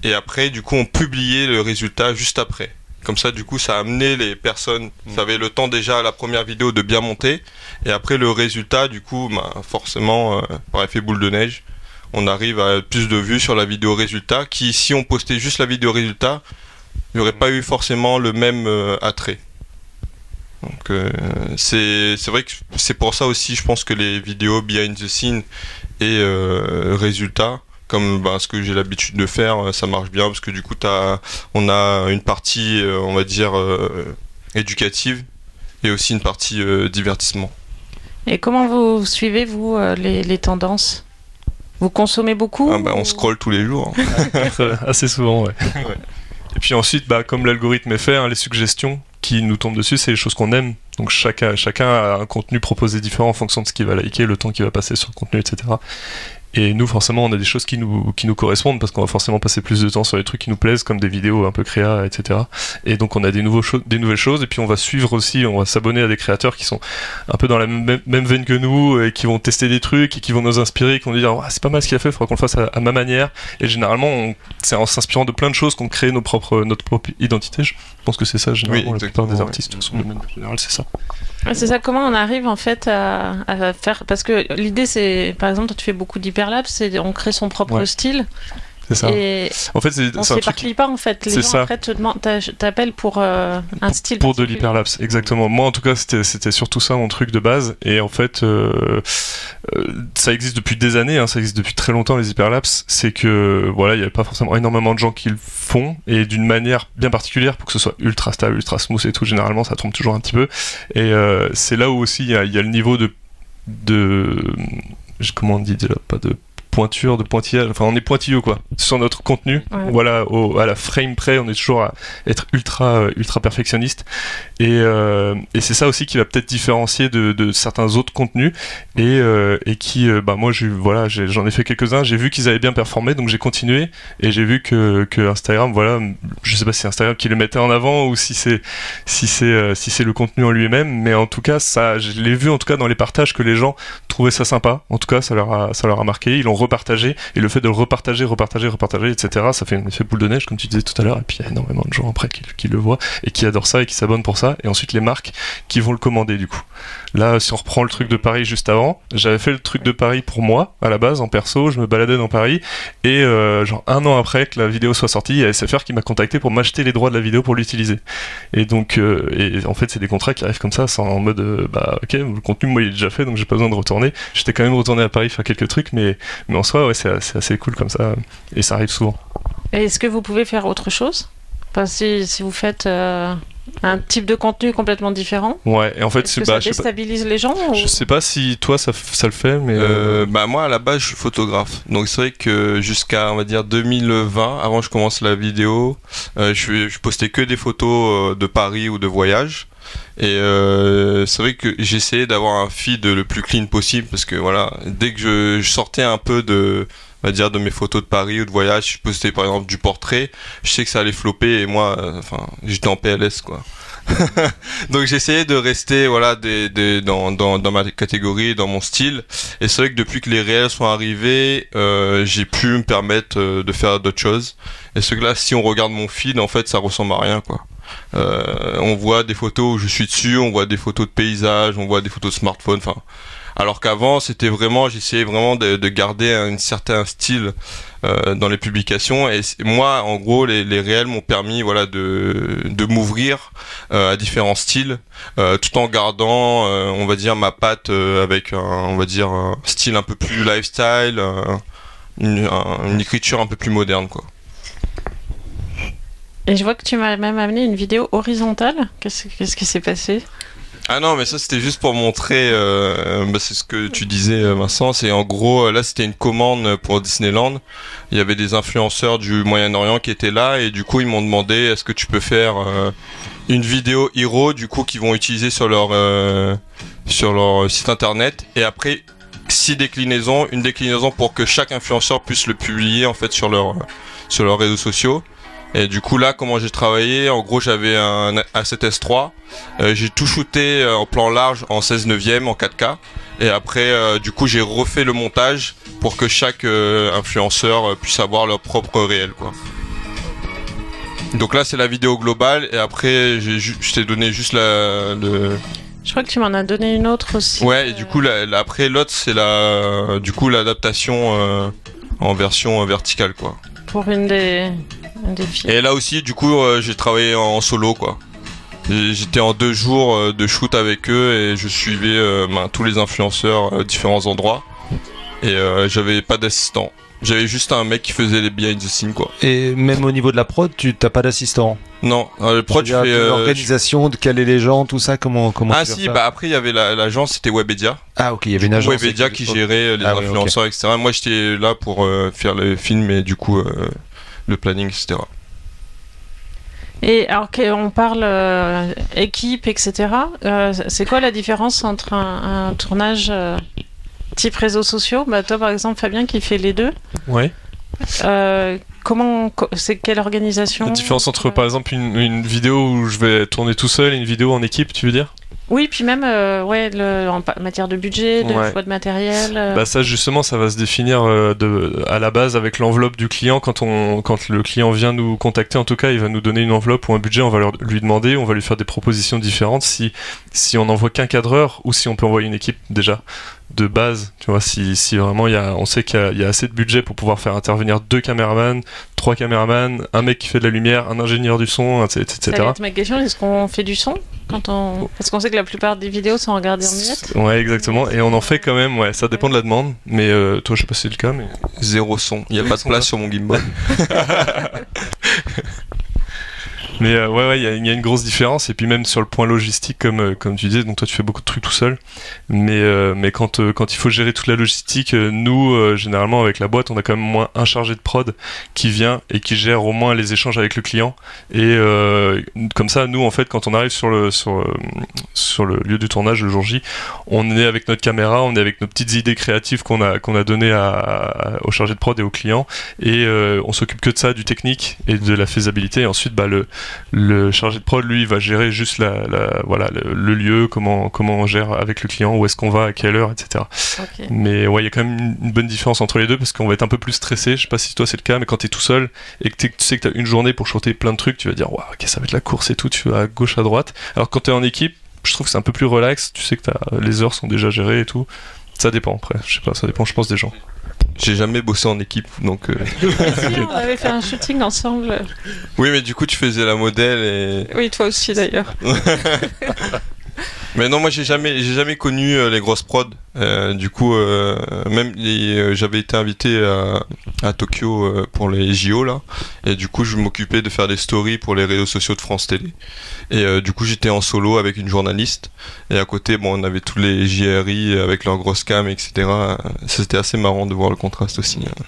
[SPEAKER 4] et après, du coup, on publiait le résultat juste après. Comme ça, du coup, ça a amené les personnes, mm. ça avait le temps déjà à la première vidéo de bien monter. Et après, le résultat, du coup, bah, forcément, euh, par effet boule de neige, on arrive à plus de vues sur la vidéo résultat qui, si on postait juste la vidéo résultat, il n'y aurait pas eu forcément le même euh, attrait. Donc, euh, c'est vrai que c'est pour ça aussi, je pense que les vidéos behind the scene et résultats, comme bah, ce que j'ai l'habitude de faire, euh, ça marche bien parce que du coup, as, on a une partie, euh, on va dire, euh, éducative et aussi une partie divertissement.
[SPEAKER 1] Et comment vous suivez, vous, les, tendances? Vous consommez beaucoup
[SPEAKER 4] ah, bah, On scrolle tous les jours. *laughs*
[SPEAKER 2] Assez souvent, ouais. Et puis ensuite, bah, comme l'algorithme est fait, hein, les suggestions qui nous tombent dessus, c'est les choses qu'on aime. Donc chacun, chacun a un contenu proposé différent en fonction de ce qu'il va liker, le temps qu'il va passer sur le contenu, etc. Et nous, forcément, on a des choses qui nous, qui nous correspondent parce qu'on va forcément passer plus de temps sur les trucs qui nous plaisent, comme des vidéos un peu créa, etc. Et donc, on a des, nouveaux des nouvelles choses. Et puis, on va suivre aussi, on va s'abonner à des créateurs qui sont un peu dans la même, même veine que nous et qui vont tester des trucs et qui vont nous inspirer, qui vont nous dire c'est pas mal ce qu'il a fait, il faudra qu'on le fasse à, ma manière. Et généralement, c'est en s'inspirant de plein de choses qu'on crée nos propres, notre propre identité. Je pense que c'est ça, généralement, la plupart des artistes. sont De général, c'est ça.
[SPEAKER 1] C'est ça, comment on arrive en fait à, faire. Parce que l'idée, c'est par exemple, tu fais beaucoup d'hyperlapse, et on crée son propre style.
[SPEAKER 2] C'est ça. Et en fait, c'est
[SPEAKER 1] on s'éparpille pas en fait. Les gens ça. après t'appellent pour euh, un style.
[SPEAKER 2] Pour de l'hyperlapse, exactement. Moi, en tout cas, c'était surtout ça mon truc de base. Et en fait, euh, euh, ça existe depuis des années. Hein, ça existe depuis très longtemps les hyperlapses. C'est que voilà, il n'y avait pas forcément énormément de gens qui le font et d'une manière bien particulière pour que ce soit ultra stable, ultra smooth et tout. Généralement, ça trompe toujours un petit peu. Et c'est là où aussi il y, a le niveau de de comment on dit déjà pas de pointure, de pointillage. Enfin, on est pointilleux quoi sur notre contenu. Voilà, au, à la frame près, on est toujours à être ultra ultra perfectionniste. Et, et c'est ça aussi qui va peut-être différencier de, de, certains autres contenus et, et qui, bah moi, voilà, j'en ai, fait quelques-uns. J'ai vu qu'ils avaient bien performé, donc j'ai continué et j'ai vu que, que Instagram, voilà, je sais pas si c'est Instagram qui le mettait en avant ou si c'est si c'est si c'est le contenu en lui-même, mais en tout cas, ça, je l'ai vu en tout cas dans les partages que les gens trouvaient ça sympa. En tout cas, ça leur a, ça leur a marqué. Ils l'ont repartagé et le fait de le repartager, repartager, repartager, etc. Ça fait un effet boule de neige, comme tu disais tout à l'heure. Et puis il y a énormément de gens après qui, qui le voient et qui adorent ça et qui s'abonnent pour ça. Et ensuite les marques qui vont le commander du coup. Là, si on reprend le truc de Paris juste avant, j'avais fait le truc de Paris pour moi à la base en perso. Je me baladais dans Paris et euh, genre un an après que la vidéo soit sortie, il y a SFR qui m'a contacté pour m'acheter les droits de la vidéo pour l'utiliser. Et donc, euh, et en fait, c'est des contrats qui arrivent comme ça, en mode euh, bah ok, le contenu moi il est déjà fait, donc j'ai pas besoin de retourner. J'étais quand même retourné à Paris faire quelques trucs, mais mais en soi, ouais, c'est assez cool comme ça et ça arrive souvent.
[SPEAKER 1] Est-ce que vous pouvez faire autre chose? Enfin, si, si vous faites un type de contenu complètement différent.
[SPEAKER 2] Ouais, et en fait,
[SPEAKER 1] c'est bah, ça déstabilise les gens
[SPEAKER 2] Je sais pas si toi ça, ça le fait, mais.
[SPEAKER 4] Euh, bah, moi à la base je suis photographe. Donc c'est vrai que jusqu'à on va dire 2020, avant que je commence la vidéo, euh, je, je postais que des photos euh, de Paris ou de voyage. Et c'est vrai que j'essayais d'avoir un feed le plus clean possible parce que voilà, dès que je, je sortais un peu de on va dire de mes photos de Paris ou de voyage, je postais par exemple du portrait, je sais que ça allait flopper et moi, euh, enfin, j'étais en PLS quoi. *laughs* Donc j'essayais de rester voilà des, des, dans, dans, dans, ma catégorie, dans mon style. Et c'est vrai que depuis que les réels sont arrivés, euh, j'ai pu me permettre euh, de faire d'autres choses. Et ce que là, si on regarde mon feed, en fait, ça ressemble à rien quoi. Euh, on voit des photos où je suis dessus, on voit des photos de paysages, on voit des photos de smartphone. Enfin, alors qu'avant, c'était vraiment, j'essayais vraiment de, garder un, certain style euh, dans les publications. Et moi, en gros, les, les réels m'ont permis, voilà, de, de m'ouvrir euh, à différents styles, euh, tout en gardant, on va dire, ma patte avec, un, on va dire, un style un peu plus lifestyle, une, une écriture un peu plus moderne, quoi.
[SPEAKER 1] Et je vois que tu m'as même amené une vidéo horizontale. Qu'est-ce qui s'est passé?
[SPEAKER 4] Ah non, mais ça c'était juste pour montrer, euh, bah, c'est ce que tu disais euh, Vincent, c'est en gros, euh, là c'était une commande pour Disneyland, il y avait des influenceurs du Moyen-Orient qui étaient là et du coup ils m'ont demandé est-ce que tu peux faire une vidéo hero du coup qu'ils vont utiliser sur leur, sur leur site internet. Et après six déclinaisons, une déclinaison pour que chaque influenceur puisse le publier en fait sur, leur, sur leurs réseaux sociaux. Et du coup là, comment j'ai travaillé En gros, j'avais un A7S3. Euh, j'ai tout shooté euh, en plan large en 16 neuvième en 4K. Et après, euh, du coup, j'ai refait le montage pour que chaque influenceur puisse avoir leur propre réel, quoi. Donc là, c'est la vidéo globale. Et après, je t'ai donné juste la, le,
[SPEAKER 1] je crois que tu m'en as donné une autre aussi.
[SPEAKER 4] Ouais, et du coup, après l'autre, c'est la, du coup, l'adaptation en version verticale, quoi.
[SPEAKER 1] Pour une des,
[SPEAKER 4] et là aussi, du coup, euh, j'ai travaillé en solo, quoi. J'étais en deux jours euh, de shoot avec eux et je suivais euh, ben, tous les influenceurs à différents endroits. Et j'avais pas d'assistant. J'avais juste un mec qui faisait les behind the scenes quoi.
[SPEAKER 3] Et même au niveau de la prod, tu t'as pas d'assistant?
[SPEAKER 4] Non, le prod tu fais
[SPEAKER 3] l'organisation de caler les gens, tout ça, comment comment
[SPEAKER 4] Ah si, bah après il y avait l'agence, c'était Webedia.
[SPEAKER 3] Ah OK, il y avait une agence.
[SPEAKER 4] Webedia qui gérait les ah influenceurs etc. Moi j'étais là pour faire les films et du coup le planning, etc.
[SPEAKER 1] Et alors qu'on parle euh, équipe, etc., euh, c'est quoi la différence entre un, tournage euh, type réseaux sociaux? Bah, Toi, par exemple, Fabien, qui fait les deux.
[SPEAKER 2] Ouais.
[SPEAKER 1] comment, c'est quelle organisation?
[SPEAKER 2] La différence entre, par exemple, une, une, vidéo où je vais tourner tout seul et une vidéo en équipe, tu veux dire?
[SPEAKER 1] Oui, puis même euh, ouais, le, en matière de budget, de choix de matériel. Euh.
[SPEAKER 2] Bah ça justement, ça va se définir euh, de, à la base avec l'enveloppe du client. Quand, on, quand le client vient nous contacter, en tout cas, il va nous donner une enveloppe ou un budget. On va lui demander, on va lui faire des propositions différentes. Si si on n'envoie qu'un cadreur ou si on peut envoyer une équipe déjà de base, tu vois, si, si vraiment il y a, on sait qu'il y, a assez de budget pour pouvoir faire intervenir deux caméramans, trois caméramans, un mec qui fait de la lumière, un ingénieur du son, etc.
[SPEAKER 1] Ça ma question, est-ce qu'on fait du son quand on... Parce qu'on sait que la plupart des vidéos sont regardées en minutes.
[SPEAKER 2] Ouais, exactement, et on en fait quand même, ouais, ça dépend de la demande, mais euh, toi je sais pas si c'est le cas, mais...
[SPEAKER 4] Zéro son, il n'y a pas de place sur mon gimbal. *laughs*
[SPEAKER 2] Mais ouais, ouais, il y, a une grosse différence. Et puis même sur le point logistique, comme, comme tu disais, donc toi tu fais beaucoup de trucs tout seul. Mais, mais quand, quand il faut gérer toute la logistique, nous, généralement avec la boîte, on a quand même moins un chargé de prod qui vient et qui gère au moins les échanges avec le client. Et comme ça, nous, en fait, quand on arrive sur le, sur, le lieu du tournage le jour J, on est avec notre caméra, on est avec nos petites idées créatives qu'on a, qu'on a données à, au chargé de prod et au client. Et on s'occupe que de ça, du technique et de la faisabilité. Et ensuite, bah, le, le chargé de prod, lui, va gérer juste la, voilà, le, lieu, comment, comment on gère avec le client, où est-ce qu'on va, à quelle heure, etc. Mais ouais, il y a quand même une, bonne différence entre les deux parce qu'on va être un peu plus stressé. Je sais pas si toi c'est le cas, mais quand tu es tout seul et que tu sais que tu as une journée pour shooter plein de trucs, tu vas dire, waouh, ok, ça va être la course et tout, tu vas à gauche, à droite. Alors quand tu es en équipe, je trouve que c'est un peu plus relax, tu sais que les heures sont déjà gérées et tout. Ça dépend après, je sais pas, ça dépend, je pense, des gens.
[SPEAKER 4] J'ai jamais bossé en équipe, donc. Euh... *laughs*
[SPEAKER 1] on avait fait un shooting ensemble.
[SPEAKER 4] Oui, mais du coup, tu faisais la modèle et.
[SPEAKER 1] Oui, toi aussi d'ailleurs. *laughs*
[SPEAKER 4] Mais non, moi j'ai jamais, j'ai jamais connu euh, les grosses prods. Euh, du coup, euh, même j'avais été invité à, à Tokyo pour les JO là, et du coup je m'occupais de faire des stories pour les réseaux sociaux de France Télé. Et du coup j'étais en solo avec une journaliste, et à côté bon on avait tous les JRI avec leurs grosses cam, etc. C'était assez marrant de voir le contraste aussi. Hein.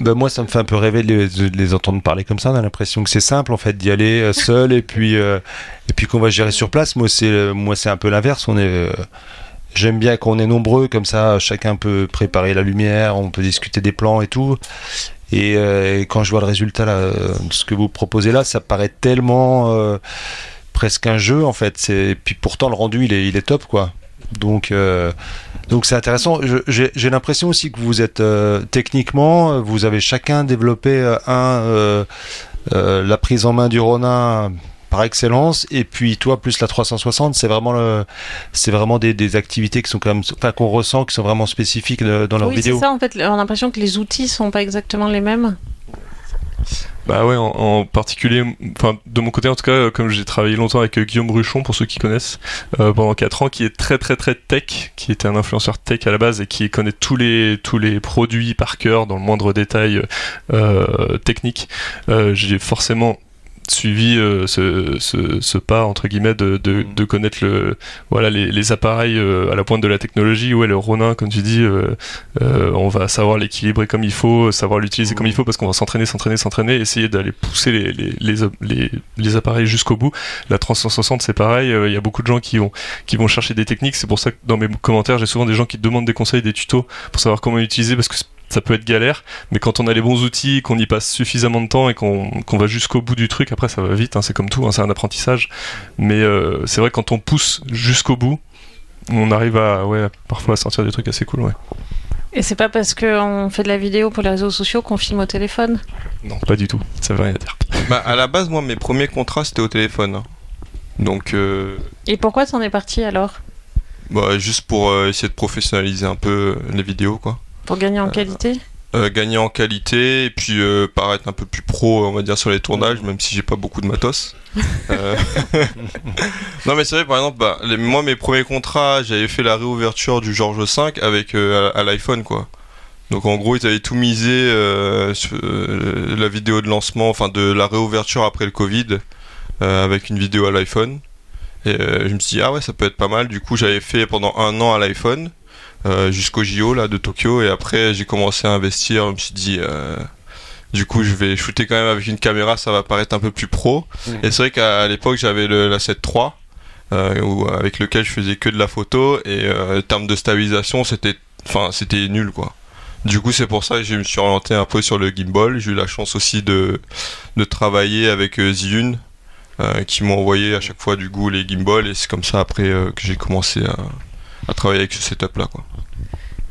[SPEAKER 3] Bah moi, ça me fait un peu rêver de les, entendre parler comme ça. On a l'impression que c'est simple en fait d'y aller euh, *laughs* seul et puis euh, et puis qu'on va gérer sur place. Moi, c'est moi c'est un peu l'inverse. On est euh, J'aime bien qu'on est nombreux, comme ça chacun peut préparer la lumière, on peut discuter des plans et tout. Et, quand je vois le résultat là, de ce que vous proposez là, ça paraît tellement presque un jeu en fait. Et puis pourtant le rendu il est, il est top quoi. Donc donc c'est intéressant. J'ai l'impression aussi que vous êtes euh, techniquement, vous avez chacun développé euh, un euh, la prise en main du Ronin par excellence et puis toi plus la 360 c'est vraiment le, c'est vraiment des, activités qui sont quand même enfin qu'on ressent qui sont vraiment spécifiques dans leur
[SPEAKER 1] oui,
[SPEAKER 3] vidéo.
[SPEAKER 1] c'est ça en fait on a l'impression que les outils sont pas exactement les mêmes.
[SPEAKER 2] Bah ouais, en, particulier, enfin de mon côté en tout cas, comme j'ai travaillé longtemps avec euh, Guillaume Bruchon, pour ceux qui connaissent, euh, pendant 4 ans, qui est très très très tech, qui était un influenceur tech à la base et qui connaît tous les produits par cœur dans le moindre détail euh, technique. j'ai forcément suivi euh, ce, ce, ce, pas entre guillemets de, de, mm. de connaître le voilà les, les appareils euh, à la pointe de la technologie. Ouais le Ronin comme tu dis euh, on va savoir l'équilibrer comme il faut savoir l'utiliser comme il faut parce qu'on va s'entraîner s'entraîner s'entraîner essayer d'aller pousser les, les, les, les appareils jusqu'au bout. La 360 c'est pareil il y a beaucoup de gens qui vont qui vont chercher des techniques. C'est pour ça que dans mes commentaires j'ai souvent des gens qui demandent des conseils des tutos pour savoir comment utiliser parce que ça peut être galère, mais quand on a les bons outils, qu'on y passe suffisamment de temps et qu'on va jusqu'au bout du truc, après ça va vite, hein, c'est comme tout, hein, c'est un apprentissage. Mais euh, c'est vrai quand on pousse jusqu'au bout, on arrive à, ouais, parfois à sortir des trucs assez cool, ouais.
[SPEAKER 1] Et c'est pas parce qu'on fait de la vidéo pour les réseaux sociaux qu'on filme au téléphone?
[SPEAKER 2] Non, pas du tout, ça veut rien dire.
[SPEAKER 4] Bah, à la base, moi, mes premiers contrats, c'était au téléphone. Hein. Donc. Euh...
[SPEAKER 1] Et pourquoi t'en es parti alors?
[SPEAKER 4] Bah, juste pour euh, essayer de professionnaliser un peu les vidéos, quoi.
[SPEAKER 1] Pour gagner en euh, qualité
[SPEAKER 4] euh, gagner en qualité et puis euh, paraître un peu plus pro on va dire sur les tournages même si j'ai pas beaucoup de matos. *laughs* *laughs* Non mais c'est vrai par exemple bah, moi mes premiers contrats j'avais fait la réouverture du George V avec à, l'iPhone quoi. Donc en gros ils avaient tout misé sur la vidéo de lancement enfin de la réouverture après le Covid avec une vidéo à l'iPhone. Et je me suis dit ah ouais ça peut être pas mal. Du coup j'avais fait pendant un an à l'iPhone jusqu'au JO là de Tokyo. Et après j'ai commencé à investir. Je me suis dit euh, du coup je vais shooter quand même avec une caméra. Ça va paraître un peu plus pro. Mmh. et c'est vrai qu'à l'époque j'avais la 7 III euh, avec lequel je faisais que de la photo. Et euh, en termes de stabilisation c'était enfin c'était nul quoi. Du coup c'est pour ça que je me suis orienté un peu sur le gimbal. J'ai eu la chance aussi de, de travailler avec Ziyun qui m'ont envoyé à chaque fois du goût les gimbals et c'est comme ça après que j'ai commencé à à travailler avec ce setup là quoi.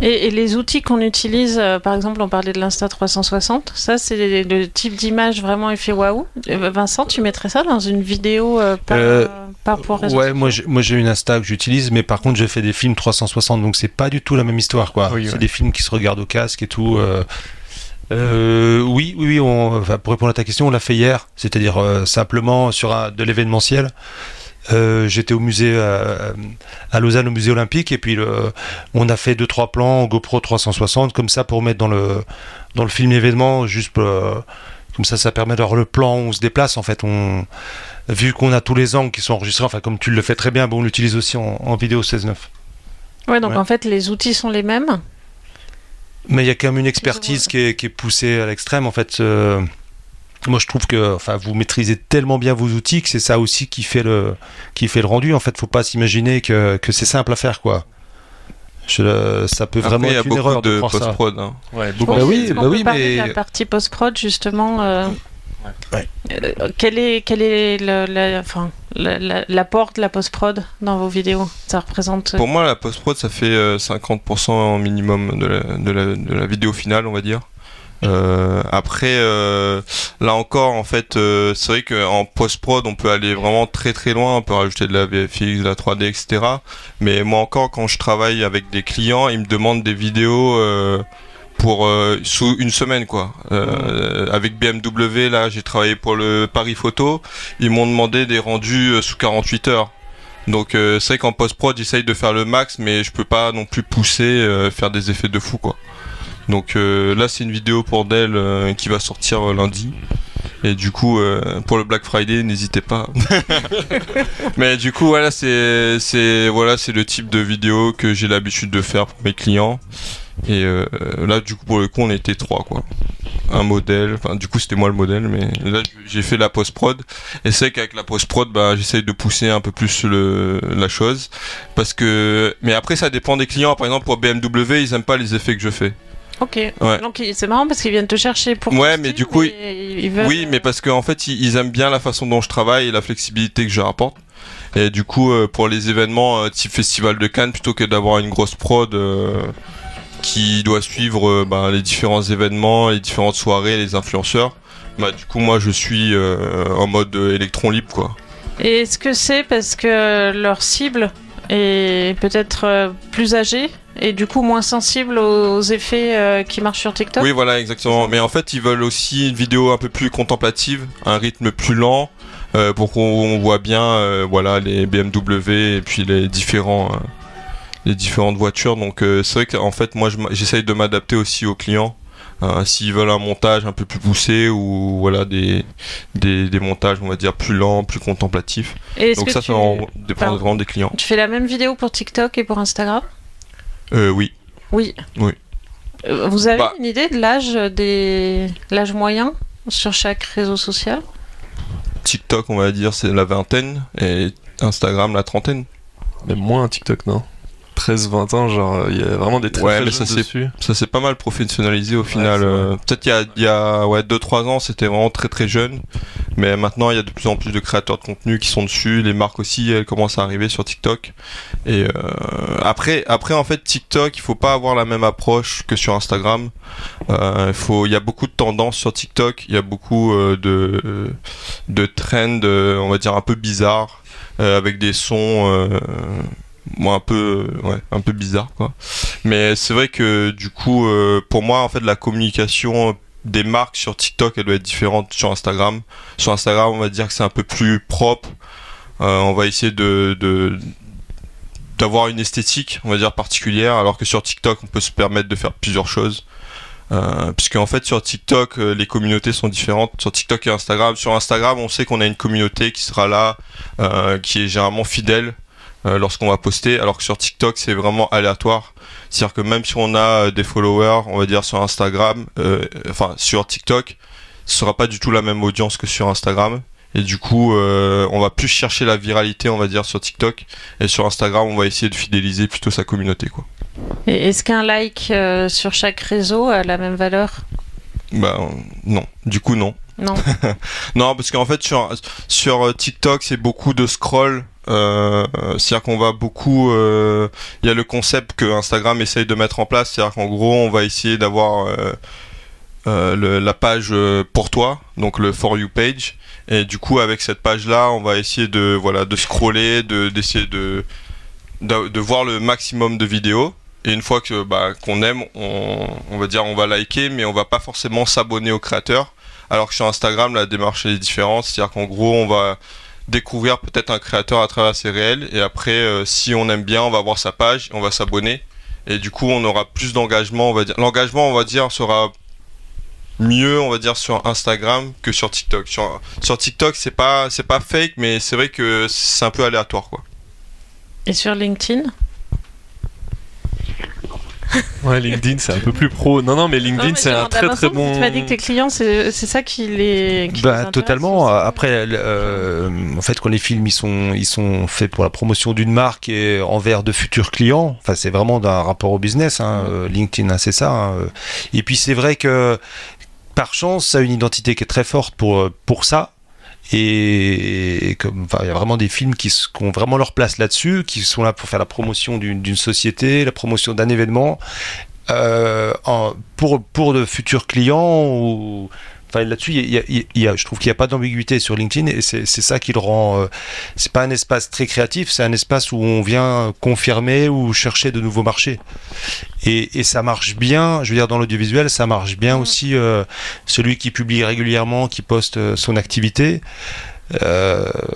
[SPEAKER 1] Et, les outils qu'on utilise, euh, par exemple, on parlait de l'Insta 360, ça c'est le type d'image vraiment effet waouh. Euh, Vincent, tu mettrais ça dans une vidéo euh, par, pour
[SPEAKER 3] réseau Ouais, moi j'ai une Insta que j'utilise, mais par contre j'ai fait des films 360, donc c'est pas du tout la même histoire quoi. c'est des films qui se regardent au casque et tout. oui, oui, oui. On, pour répondre à ta question, on l'a fait hier, c'est-à-dire simplement sur un, de l'événementiel. Euh, j'étais au musée euh, à, Lausanne, au musée olympique, et puis on a fait deux trois plans GoPro 360 comme ça pour mettre dans le dans le film événement, juste pour, Comme ça, ça permet d'avoir le plan où on se déplace. En fait, on, vu qu'on a tous les angles qui sont enregistrés, enfin, comme tu le fais très bien, bon, on l'utilise aussi en, vidéo 16.9.
[SPEAKER 1] Ouais, donc en fait, les outils sont les mêmes?
[SPEAKER 3] Mais il y a quand même une expertise qui est, qui est poussée à l'extrême. En fait, euh, moi, je trouve que, enfin, vous maîtrisez tellement bien vos outils que c'est ça aussi qui fait le, qui fait le rendu. En fait, faut pas s'imaginer que, que c'est simple à faire, quoi. Je, ça peut vraiment être une erreur de, post-prod.
[SPEAKER 4] Hein.
[SPEAKER 3] Ouais, beaucoup. Bah oui, bah oui, mais
[SPEAKER 1] la partie post-prod justement. Euh, ouais. Euh, quel est quel est le, enfin, l'apport de la post-prod dans vos vidéos? Ça représente.
[SPEAKER 4] Pour moi, la post-prod, ça fait 50% euh, minimum de la, de, la, de la vidéo finale, on va dire. Euh, après, euh, là encore, en fait, euh, c'est vrai qu'en post-prod, on peut aller vraiment très très loin. On peut rajouter de la VFX, de la 3D, etc. Mais moi encore, quand je travaille avec des clients, ils me demandent des vidéos pour sous une semaine, quoi. avec BMW, là, j'ai travaillé pour le Paris Photo. Ils m'ont demandé des rendus sous 48 heures. Donc c'est vrai qu'en post-prod, j'essaye de faire le max, mais je peux pas non plus pousser, faire des effets de fou, quoi. Donc euh, là, c'est une vidéo pour Dell euh, qui va sortir euh, lundi. Et du coup, pour le Black Friday, n'hésitez pas. *laughs* Mais du coup, voilà, c'est c'est voilà, c'est le type de vidéo que j'ai l'habitude de faire pour mes clients. Et là, du coup, pour le coup, on était trois, quoi. Un modèle. Enfin, du coup, c'était moi le modèle, mais là, j'ai fait la post prod. Et c'est qu'avec la post prod, bah, j'essaye de pousser un peu plus le la chose, parce que. Mais après, ça dépend des clients. Par exemple, pour BMW, ils aiment pas les effets que je fais.
[SPEAKER 1] Ok. Donc c'est marrant parce qu'ils viennent te chercher pour.
[SPEAKER 4] Ouais, mais du coup, oui, mais parce qu'en fait, ils, aiment bien la façon dont je travaille et la flexibilité que je rapporte. Et du coup, euh, pour les événements euh, type festival de Cannes, plutôt que d'avoir une grosse prod euh, qui doit suivre bah, les différents événements, les différentes soirées, les influenceurs, bah du coup, moi, je suis en mode électron libre, quoi.
[SPEAKER 1] Et est-ce que c'est parce que leur cible est peut-être plus âgée et du coup moins sensible aux effets euh, qui marchent sur TikTok.
[SPEAKER 4] Oui, voilà, exactement. Mais en fait, ils veulent aussi une vidéo un peu plus contemplative, un rythme plus lent, euh, pour qu'on voit bien, euh, voilà, les BMW et puis les différents, les différentes voitures. Donc c'est vrai qu'en fait, moi, j'essaye de m'adapter aussi aux clients. S'ils veulent un montage un peu plus poussé ou voilà des, des, montages on va dire plus lents, plus contemplatifs. Donc ça, ça dépend vraiment des clients.
[SPEAKER 1] Tu fais la même vidéo pour TikTok et pour Instagram?
[SPEAKER 4] Euh, oui.
[SPEAKER 1] Oui.
[SPEAKER 4] Oui.
[SPEAKER 1] Euh, vous avez bah. une idée de l'âge des l'âge moyen sur chaque réseau social?
[SPEAKER 4] TikTok, on va dire, c'est la vingtaine et Instagram la trentaine.
[SPEAKER 2] Mais moins TikTok, non? 13-20 ans, genre, il y a vraiment des très, ouais, mais ça dessus.
[SPEAKER 4] Ça s'est pas mal professionnalisé au final. Euh, peut-être il y a, y a ouais, 2-3 ans, c'était vraiment très très jeune. Mais maintenant, il y a de plus en plus de créateurs de contenu qui sont dessus. Les marques aussi, elles commencent à arriver sur TikTok. Et euh, après, après, en fait, TikTok, il faut pas avoir la même approche que sur Instagram. Euh, il faut, il y a beaucoup de tendances sur TikTok. Il y a beaucoup euh, de de trends, on va dire un peu bizarres, avec des sons un peu ouais un peu bizarre quoi mais c'est vrai que du coup euh, pour moi en fait la communication des marques sur TikTok elle doit être différente sur Instagram. Sur Instagram on va dire que c'est un peu plus propre. Euh, on va essayer de, d'avoir une esthétique on va dire particulière alors que sur TikTok on peut se permettre de faire plusieurs choses. Euh, puisque en fait sur TikTok euh, les communautés sont différentes. Sur TikTok et Instagram. Sur Instagram on sait qu'on a une communauté qui sera là qui est généralement fidèle lorsqu'on va poster, alors que sur TikTok c'est vraiment aléatoire. C'est-à-dire que même si on a euh, des followers, on va dire sur Instagram, euh, enfin sur TikTok, ce sera pas du tout la même audience que sur Instagram. Et du coup, on va plus chercher la viralité, on va dire, sur TikTok. Et sur Instagram, on va essayer de fidéliser plutôt sa communauté, quoi.
[SPEAKER 1] Et est-ce qu'un like sur chaque réseau a la même valeur?
[SPEAKER 4] Bah non. Du coup, non.
[SPEAKER 1] Non. *laughs*
[SPEAKER 4] non, parce qu'en fait sur sur TikTok, c'est beaucoup de scroll euh, c'est-à-dire qu'on va beaucoup. Euh, il y a le concept que Instagram essaye de mettre en place, c'est-à-dire qu'en gros, on va essayer d'avoir euh, la page pour toi, donc le for you page. Et du coup, avec cette page-là, on va essayer de voilà de scroller, de d'essayer de, de, voir le maximum de vidéos. Et une fois que bah, qu'on aime, on, on, va dire on va liker, mais on va pas forcément s'abonner au créateur. Alors que sur Instagram, la démarche est différente, c'est-à-dire qu'en gros, on va découvrir peut-être un créateur à travers ses réels. Et après euh, si on aime bien on va voir sa page on va s'abonner. Et du coup on aura plus d'engagement on va dire. L'engagement on va dire sera mieux, on va dire, sur Instagram que sur TikTok. Sur, sur TikTok, c'est pas, c'est pas fake, mais c'est vrai que c'est un peu aléatoire, quoi.
[SPEAKER 1] Et sur LinkedIn? *laughs*
[SPEAKER 2] Ouais, LinkedIn, c'est un peu plus pro. Non, non, mais LinkedIn, c'est un très très bon.
[SPEAKER 1] Tu m'as dit que tes clients, c'est ça qui les.
[SPEAKER 3] bah, totalement. Après, euh, en fait, quand les films ils sont, ils sont faits pour la promotion d'une marque et envers de futurs clients, enfin, c'est vraiment d'un rapport au business. Hein, euh, LinkedIn, hein, c'est ça. Hein. Et puis, c'est vrai que par chance, ça a une identité qui est très forte pour, pour ça et, comme il y a vraiment des films qui, ont vraiment leur place là-dessus, qui sont là pour faire la promotion d'une société, la promotion d'un événement, euh, pour, pour de futurs clients ou Enfin, là-dessus, je trouve qu'il n'y a pas d'ambiguïté sur LinkedIn et c'est ça qui le rend. Euh, c'est pas un espace très créatif, c'est un espace où on vient confirmer ou chercher de nouveaux marchés. Et, ça marche bien. Je veux dire, dans l'audiovisuel, ça marche bien mm. aussi. Euh, celui qui publie régulièrement, qui poste euh, son activité.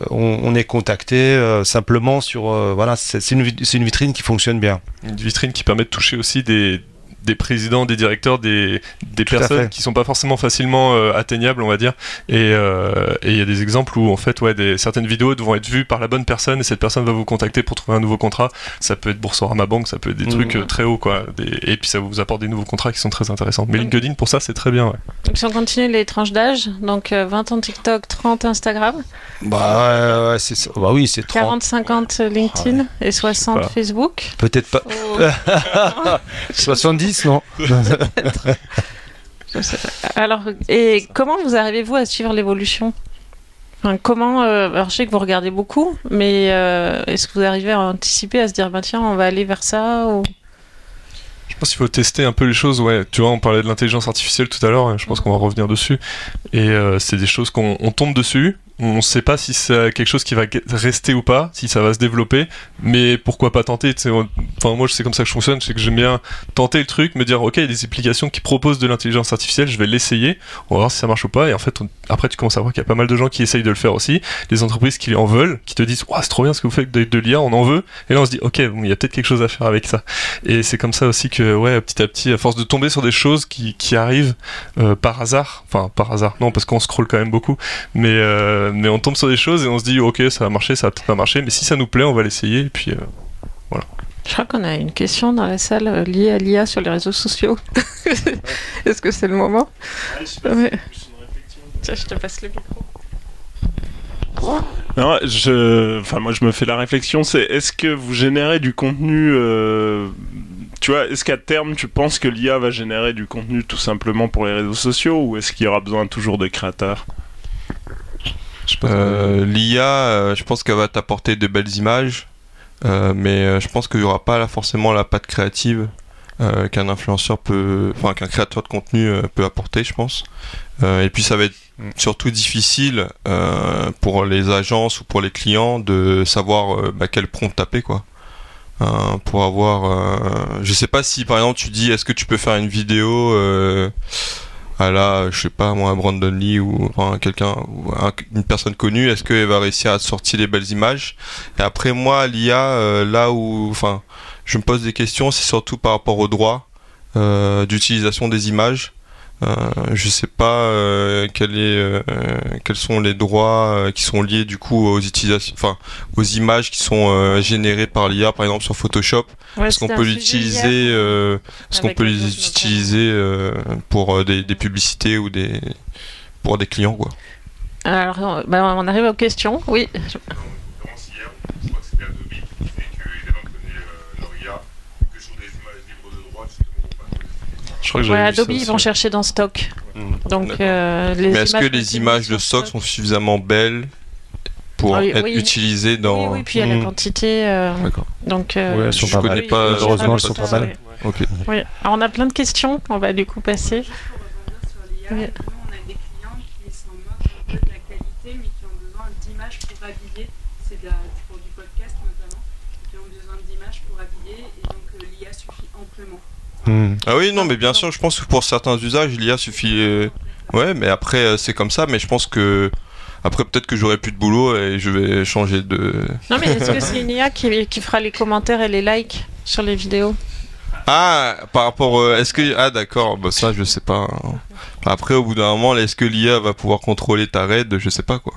[SPEAKER 3] on, est contacté simplement sur voilà c'est une, une vitrine qui fonctionne bien
[SPEAKER 2] une vitrine qui permet de toucher aussi des, des présidents, des directeurs, des, des personnes qui sont pas forcément facilement euh, atteignables, on va dire. Euh, et il y a des exemples où en fait, ouais, des, certaines vidéos vont être vues par la bonne personne et cette personne va vous contacter pour trouver un nouveau contrat. Ça peut être Boursorama Bank, ça peut être des trucs euh, très hauts, quoi. et puis ça vous apporte des nouveaux contrats qui sont très intéressants. Mais LinkedIn, pour ça, c'est très bien, ouais.
[SPEAKER 1] Donc si on continue les tranches d'âge, donc 20 ans TikTok, 30 Instagram.
[SPEAKER 3] Bah, ouais, c'est bah oui, c'est
[SPEAKER 1] 40-50 LinkedIn et 60 Facebook.
[SPEAKER 3] Peut-être pas. *laughs* 70 non *laughs*
[SPEAKER 1] Alors, et comment vous arrivez-vous à suivre l'évolution? Comment euh, Alors, je sais que vous regardez beaucoup, mais euh, est-ce que vous arrivez à anticiper, à se dire, bah, tiens, on va aller vers ça ou...
[SPEAKER 2] Je pense qu'il faut tester un peu les choses. Ouais, tu vois, on parlait de l'intelligence artificielle tout à l'heure. Je pense qu'on va revenir dessus. Et euh, c'est des choses qu'on tombe dessus on ne sait pas si c'est quelque chose qui va rester ou pas, si ça va se développer, mais pourquoi pas tenter Enfin, moi, c'est comme ça que je fonctionne, c'est que j'aime bien tenter le truc, me dire, ok, il y a des applications qui proposent de l'intelligence artificielle, je vais l'essayer, on va voir si ça marche ou pas, et en fait, après, tu commences à voir qu'il y a pas mal de gens qui essayent de le faire aussi, des entreprises qui en veulent, qui te disent, c'est trop bien ce que vous faites de, l'IA, on en veut, et là, on se dit, ok, il y a peut-être quelque chose à faire avec ça. Et c'est comme ça aussi que, ouais, petit à petit, à force de tomber sur des choses qui, arrivent euh, par hasard, enfin, par hasard, non, parce qu'on scrolle quand même beaucoup, mais euh, mais on tombe sur des choses et on se dit ok ça va marcher, ça va peut-être pas marcher, mais si ça nous plaît, on va l'essayer et puis euh, voilà.
[SPEAKER 1] Je crois qu'on a une question dans la salle euh, liée à l'IA sur les réseaux sociaux. *laughs* Est-ce que c'est le moment? Tiens, je te passe le micro.
[SPEAKER 5] Non, je, enfin moi je me fais la réflexion, c'est est-ce que vous générez du contenu, euh, tu vois, est-ce qu'à terme tu penses que l'IA va générer du contenu tout simplement pour les réseaux sociaux ou est-ce qu'il y aura besoin toujours de créateurs?
[SPEAKER 4] Euh, L'IA, euh, je pense qu'elle va t'apporter de belles images, euh, mais je pense qu'il n'y aura pas forcément la patte créative qu'un influenceur peut, enfin qu'un créateur de contenu peut apporter, je pense. et puis ça va être mm. surtout difficile pour les agences ou pour les clients de savoir bah, quel prompt taper, quoi. pour avoir, je sais pas si par exemple tu dis, est-ce que tu peux faire une vidéo à la, je sais pas moi, Brandon Lee ou quelqu'un, une personne connue, est-ce qu'elle va réussir à sortir les belles images? Et après moi, l'IA, euh, là où, enfin, je me pose des questions, c'est surtout par rapport aux droits euh, d'utilisation des images. Euh, je sais pas euh, quel est, euh, quels sont les droits qui sont liés du coup aux utilisations, enfin aux images qui sont générées par l'IA, par exemple sur Photoshop. est-ce qu'on peut l'utiliser, est-ce qu'on peut les utiliser pour des, des, publicités ou des pour des clients quoi?
[SPEAKER 1] Alors, bah, on arrive aux questions. Oui.
[SPEAKER 4] Je crois que
[SPEAKER 1] ouais, Adobe, ils vont chercher dans stock.
[SPEAKER 4] Hmm. Donc, euh, les Mais est-ce que les images de stock sont suffisamment belles pour ah être utilisées dans.
[SPEAKER 1] Oui, oui, puis il y a la hmm. quantité. Euh, D'accord. Donc,
[SPEAKER 3] euh, ouais, elles sont pas mal. Pas, heureusement, elles sont pas mal.
[SPEAKER 1] Ok. Oui. Alors, on a plein de questions. On va du coup passer. Oui.
[SPEAKER 4] Hmm. Ah oui, non, mais bien sûr, je pense que pour certains usages, l'IA suffit. Euh, ouais, mais après, euh, c'est comme ça, mais je pense que. Après, peut-être que j'aurai plus de boulot et je vais changer de. *laughs*
[SPEAKER 1] Non, mais est-ce que c'est une IA qui, qui, fera les commentaires et les likes sur les vidéos?
[SPEAKER 4] Ah, par rapport. est-ce que. Ah, d'accord, bah, ça, je sais pas. Hein. Après, au bout d'un moment, est-ce que l'IA va pouvoir contrôler ta raid? Je sais pas quoi.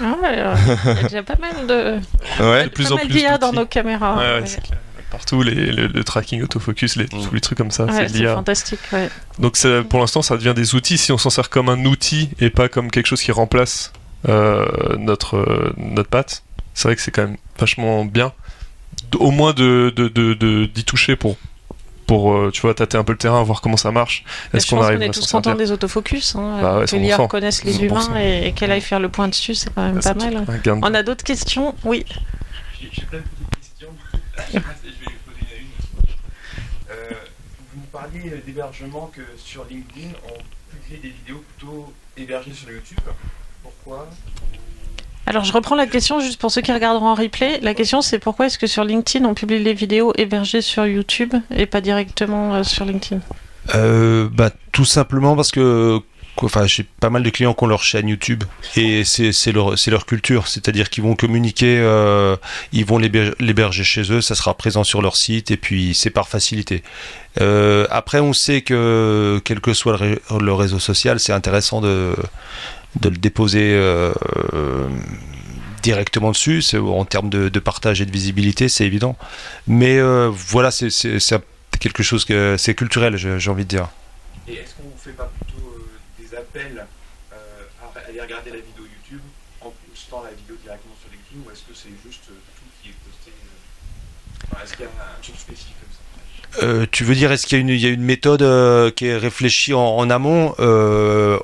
[SPEAKER 1] Ah ouais, il y a déjà pas mal de.
[SPEAKER 4] Ouais,
[SPEAKER 2] de plus
[SPEAKER 1] pas
[SPEAKER 2] en
[SPEAKER 1] mal
[SPEAKER 2] plus.
[SPEAKER 1] d'IA dans nos caméras.
[SPEAKER 2] Ouais, ouais,
[SPEAKER 1] ouais.
[SPEAKER 2] Partout, les, le, le tracking, autofocus, les, tous les trucs comme ça,
[SPEAKER 1] Ouais,
[SPEAKER 2] c'est
[SPEAKER 1] fantastique, ouais.
[SPEAKER 2] Donc ça- pour l'instant, ça devient des outils. Si on s'en sert comme un outil et pas comme quelque chose qui remplace euh, notre, euh, notre patte, c'est vrai que c'est quand même vachement bien. Au moins de, de, de, de- d'y toucher pour, pour euh, tu vois, tâter un peu le terrain, voir comment ça marche. Est-ce
[SPEAKER 1] je
[SPEAKER 2] qu'on
[SPEAKER 1] pense
[SPEAKER 2] arrive
[SPEAKER 1] qu'on est
[SPEAKER 2] à
[SPEAKER 1] tous contents des autofocus. Hein,
[SPEAKER 2] Bah ouais,
[SPEAKER 1] que l'IA
[SPEAKER 2] 100%.
[SPEAKER 1] reconnaisse les
[SPEAKER 2] 100%.
[SPEAKER 1] humains et, et qu'elle aille faire le point dessus, c'est quand même
[SPEAKER 2] Ah,
[SPEAKER 1] pas mal. On a d'autres questions? Oui.
[SPEAKER 6] J'ai plein de petites questions. Je vais poser une à une. Euh, vous parliez d'hébergement que sur LinkedIn, on publiait des vidéos plutôt hébergées sur YouTube. Pourquoi?
[SPEAKER 1] Alors je reprends la question juste pour ceux qui regarderont en replay. La question c'est pourquoi est-ce que sur LinkedIn on publie les vidéos hébergées sur YouTube et pas directement euh, sur LinkedIn?
[SPEAKER 3] Euh, bah, tout simplement parce que enfin, j'ai pas mal de clients qui ont leur chaîne YouTube et c'est leur, culture, c'est-à-dire qu'ils vont communiquer, euh, ils vont l'héber- l'héberger chez eux, ça sera présent sur leur site et puis c'est par facilité. Euh, après, on sait que quel que soit le, ré- le réseau social, c'est intéressant de, le déposer. euh, directement dessus, en termes de, partage et de visibilité, c'est évident. Mais voilà, c'est quelque chose que c'est culturel, j'ai envie de dire.
[SPEAKER 6] Et est-ce qu'on fait pas plutôt appels euh, à aller regarder la vidéo YouTube en postant la vidéo directement sur LinkedIn ou est-ce que c'est juste tout qui est posté euh, enfin, Est-ce qu'il y a un, truc spécifique comme ça?
[SPEAKER 3] Euh, tu veux dire, est-ce qu'il y a une, il y a une méthode euh, qui est réfléchie en, en amont Euh,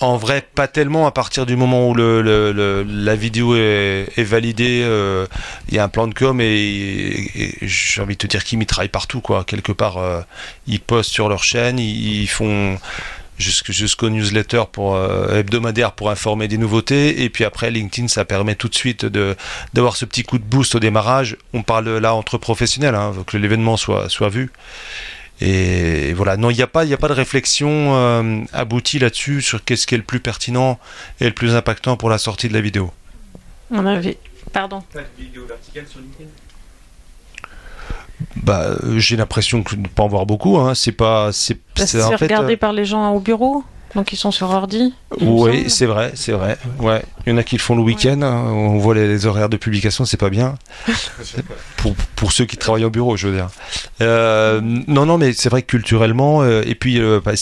[SPEAKER 3] En vrai, pas tellement. À partir du moment où le, le- le- la vidéo est, est validée, euh, il y a un plan de com et, et- et j'ai envie de te dire qu'ils y travaillent partout, quoi. Quelque part, euh, ils postent sur leur chaîne, ils, ils font jusqu'- jusqu'au newsletter pour euh, hebdomadaire pour informer des nouveautés. Et puis après LinkedIn ça permet tout de suite de d'avoir ce petit coup de boost au démarrage. On parle là entre professionnels hein, que l'événement soit soit vu. Et voilà. Non il n'y a pas il y a pas de réflexion euh, aboutie là-dessus sur qu'est-ce qui est le plus pertinent et le plus impactant pour la sortie de la vidéo.
[SPEAKER 1] On avait. Pardon.
[SPEAKER 6] Pas de vidéo verticale sur LinkedIn?
[SPEAKER 3] Bah euh, j'ai l'impression que de ne pas en voir beaucoup hein. c'est pas c'est
[SPEAKER 1] fait regarder
[SPEAKER 3] euh,
[SPEAKER 1] par les gens au bureau, donc ils sont sur ordi.
[SPEAKER 3] Oui, c'est vrai, c'est vrai. Ouais, il y en a qui le font le week-end. hein. On voit les, les horaires de publication, c'est pas bien. *laughs* pour, pour ceux qui travaillent au bureau, je veux dire. Euh, non, non, mais c'est vrai que culturellement, euh, et puis, euh, bah,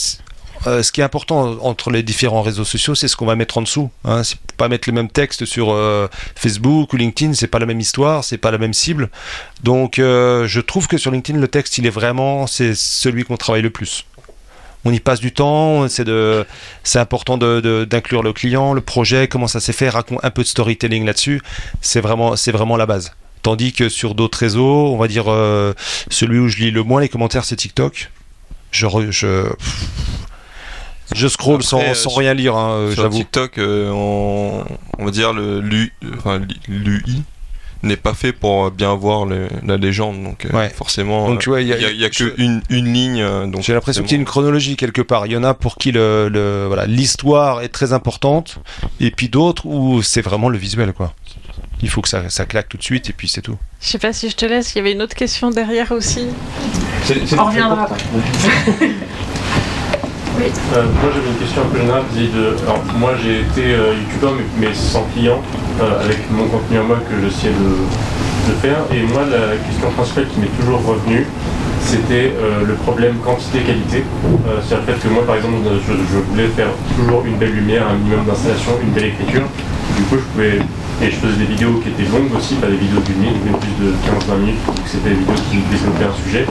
[SPEAKER 3] euh, ce qui est important entre les différents réseaux sociaux, c'est ce qu'on va mettre en dessous. Hein. C'est pas mettre les mêmes textes sur euh, Facebook ou LinkedIn, c'est pas la même histoire, c'est pas la même cible. Donc, euh, je trouve que sur LinkedIn, le texte, il est vraiment, c'est celui qu'on travaille le plus. On y passe du temps, c'est important d'inclure le client, le projet, comment ça s'est fait, raconte un peu de storytelling là-dessus. C'est vraiment, vraiment la base. Tandis que sur d'autres réseaux, on va dire celui où je lis le moins les commentaires, c'est TikTok. Je, je scroll
[SPEAKER 4] Après,
[SPEAKER 3] sans,
[SPEAKER 4] euh,
[SPEAKER 3] sans
[SPEAKER 4] sur-
[SPEAKER 3] rien lire, hein, euh,
[SPEAKER 4] Sur
[SPEAKER 3] j'avoue.
[SPEAKER 4] TikTok, euh, on, on va dire le l'U- enfin, l'UI n'est pas fait pour bien voir le- la légende, donc euh,
[SPEAKER 3] Ouais.
[SPEAKER 4] forcément,
[SPEAKER 3] Donc, tu vois, il y a-
[SPEAKER 4] a, a que une, une ligne. euh, donc
[SPEAKER 3] J'ai l'impression qu'il y a une chronologie quelque part. Il y en a pour qui le, le- voilà l'histoire est très importante, et puis d'autres où c'est vraiment le visuel, quoi. Il faut que ça, ça claque tout de suite, et puis c'est tout.
[SPEAKER 1] Je sais pas si je te laisse, il y avait une autre question derrière aussi. On reviendra après.
[SPEAKER 7] Euh, moi j'avais une question un peu générale. Alors moi j'ai été euh, youtubeur mais, sans client, euh, avec mon contenu à moi que j'essayais de, de faire. Et moi la question principale qui m'est toujours revenue, c'était le problème quantité-qualité. C'est le fait que moi par exemple je, voulais faire toujours une belle lumière, un minimum d'installation, une belle écriture. Du coup je pouvais. Et je faisais des vidéos qui étaient longues aussi, pas des vidéos d'une minute, mais plus de 15-20 minutes, donc c'était des vidéos qui développaient un sujet.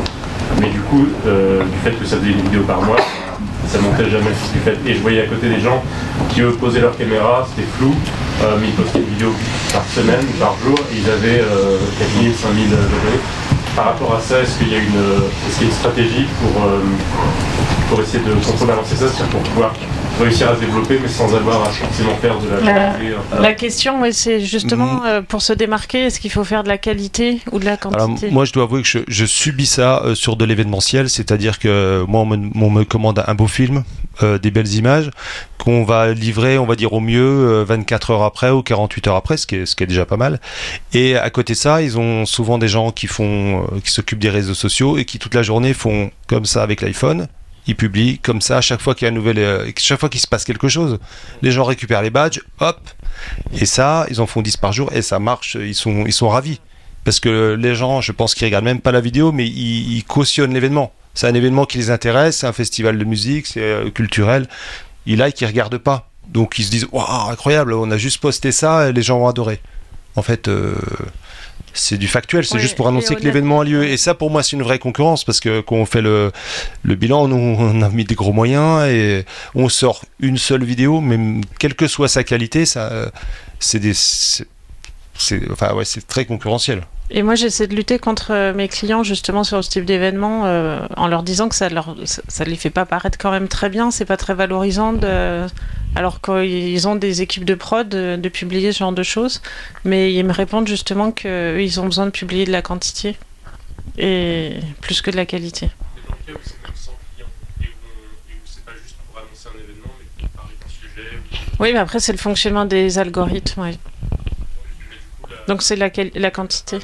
[SPEAKER 7] Mais du coup, du fait que ça faisait une vidéo par mois, ça montait jamais fil du fait. Et je voyais à côté des gens qui eux posaient leur caméra, c'était flou, euh, mais ils postaient une vidéo par semaine, par jour, et ils avaient euh, 4000, 5000 abonnés. Par rapport à ça, est-ce qu'il y a une, est-ce qu'il y a une stratégie pour, euh, pour essayer de contrôler avancer ça, c'est-à-dire pour pouvoir réussir à se développer, mais sans avoir à forcément faire de la qualité.
[SPEAKER 1] La question, c'est justement mm. euh, pour se démarquer, est-ce qu'il faut faire de la qualité ou de la quantité?
[SPEAKER 3] Moi, je dois avouer que je, subis ça euh, sur de l'événementiel, c'est-à-dire que moi, on me, commande un beau film, euh, des belles images, qu'on va livrer, on va dire au mieux, 24 heures après ou 48 heures après, ce qui est, ce qui est déjà pas mal. Et à côté de ça, ils ont souvent des gens qui font, qui s'occupent des réseaux sociaux et qui toute la journée font comme ça avec l'iPhone ils publient comme ça chaque fois qu'il y a un nouvel, euh, chaque fois qu'il se passe quelque chose. Les gens récupèrent les badges, hop, et ça, ils en font 10 par jour et ça marche. Ils sont, ils sont ravis parce que les gens, je pense qu'ils regardent même pas la vidéo, mais ils, cautionnent l'événement. C'est un événement qui les intéresse, c'est un festival de musique, c'est euh, culturel. Ils like, ils regardent pas. Donc ils se disent, waouh, incroyable, on a juste posté ça et les gens ont adoré. En fait, euh, c'est du factuel, c'est juste pour annoncer que l'événement a lieu. Et ça, pour moi, c'est une vraie concurrence parce que quand on fait le, le bilan, nous, *laughs* on a mis des gros moyens et on sort une seule vidéo, mais quelle que soit sa qualité, ça, c'est des, c'est, enfin, ouais, c'est très concurrentiel.
[SPEAKER 1] Et moi, j'essaie de lutter contre euh, mes clients justement sur ce type d'événement euh, en leur disant que ça leur, ça, les fait pas paraître quand même très bien, c'est pas très valorisant de, alors qu'ils ont des équipes de prod de, publier ce genre de choses, mais ils me répondent justement qu'ils ont besoin de publier de la quantité et plus que de la qualité. Oui, mais après, c'est le fonctionnement des algorithmes. Donc, c'est la, quantité?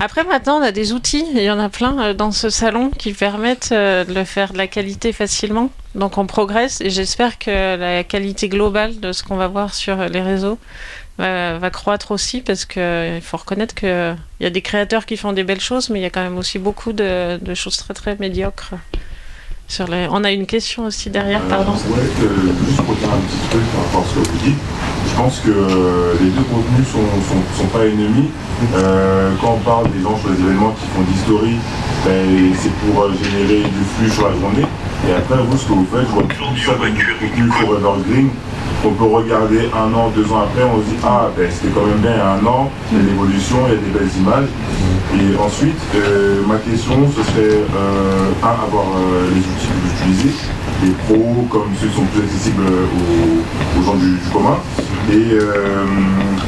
[SPEAKER 1] Après, maintenant, on a des outils, il y en a plein euh, dans ce salon qui permettent euh, de faire de la qualité facilement. Donc, on progresse et j'espère que la qualité globale de ce qu'on va voir sur les réseaux va, croître aussi parce qu'il faut reconnaître qu'il y a des créateurs qui font des belles choses, mais il y a quand même aussi beaucoup de choses très très médiocres. Sur les... On a une question aussi derrière, pardon.
[SPEAKER 8] Ouais, juste pour dire un petit truc par rapport à ce que vous dites, je pense que euh, les deux contenus sont, sont, pas ennemis. Euh, quand on parle des gens sur les événements qui font d'historie, ben, c'est pour euh, générer du flux sur la journée. Et après, vous, ce que vous faites, je vois tout ça contenu pour Evergreen on peut regarder un an, deux ans après, on se dit ah ben c'était quand même bien il y a un an, il y a l'évolution, il y a des belles images. Et ensuite, ma question ce serait un, avoir les outils que vous utilisez, les pros comme ceux qui sont plus accessibles aux, gens du, commun. Et euh,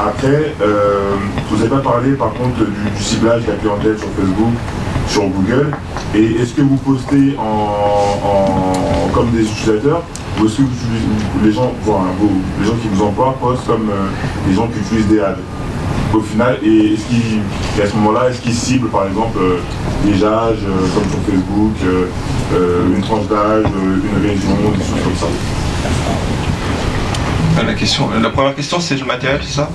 [SPEAKER 8] après, euh, vous n'avez pas parlé par contre du, ciblage de la clientèle sur Facebook, sur Google. Et est-ce que vous postez en, comme des utilisateurs ou est-ce que les gens, les gens qui vous emploient postent comme euh, les gens qui utilisent des ads? Au final, et, est-ce qu'il, à ce moment-là, est-ce qu'ils ciblent par exemple des âges, comme sur Facebook, une tranche d'âge, une région, des choses comme ça?
[SPEAKER 4] Ah, la, question, la première question, c'est le matériel, c'est ça?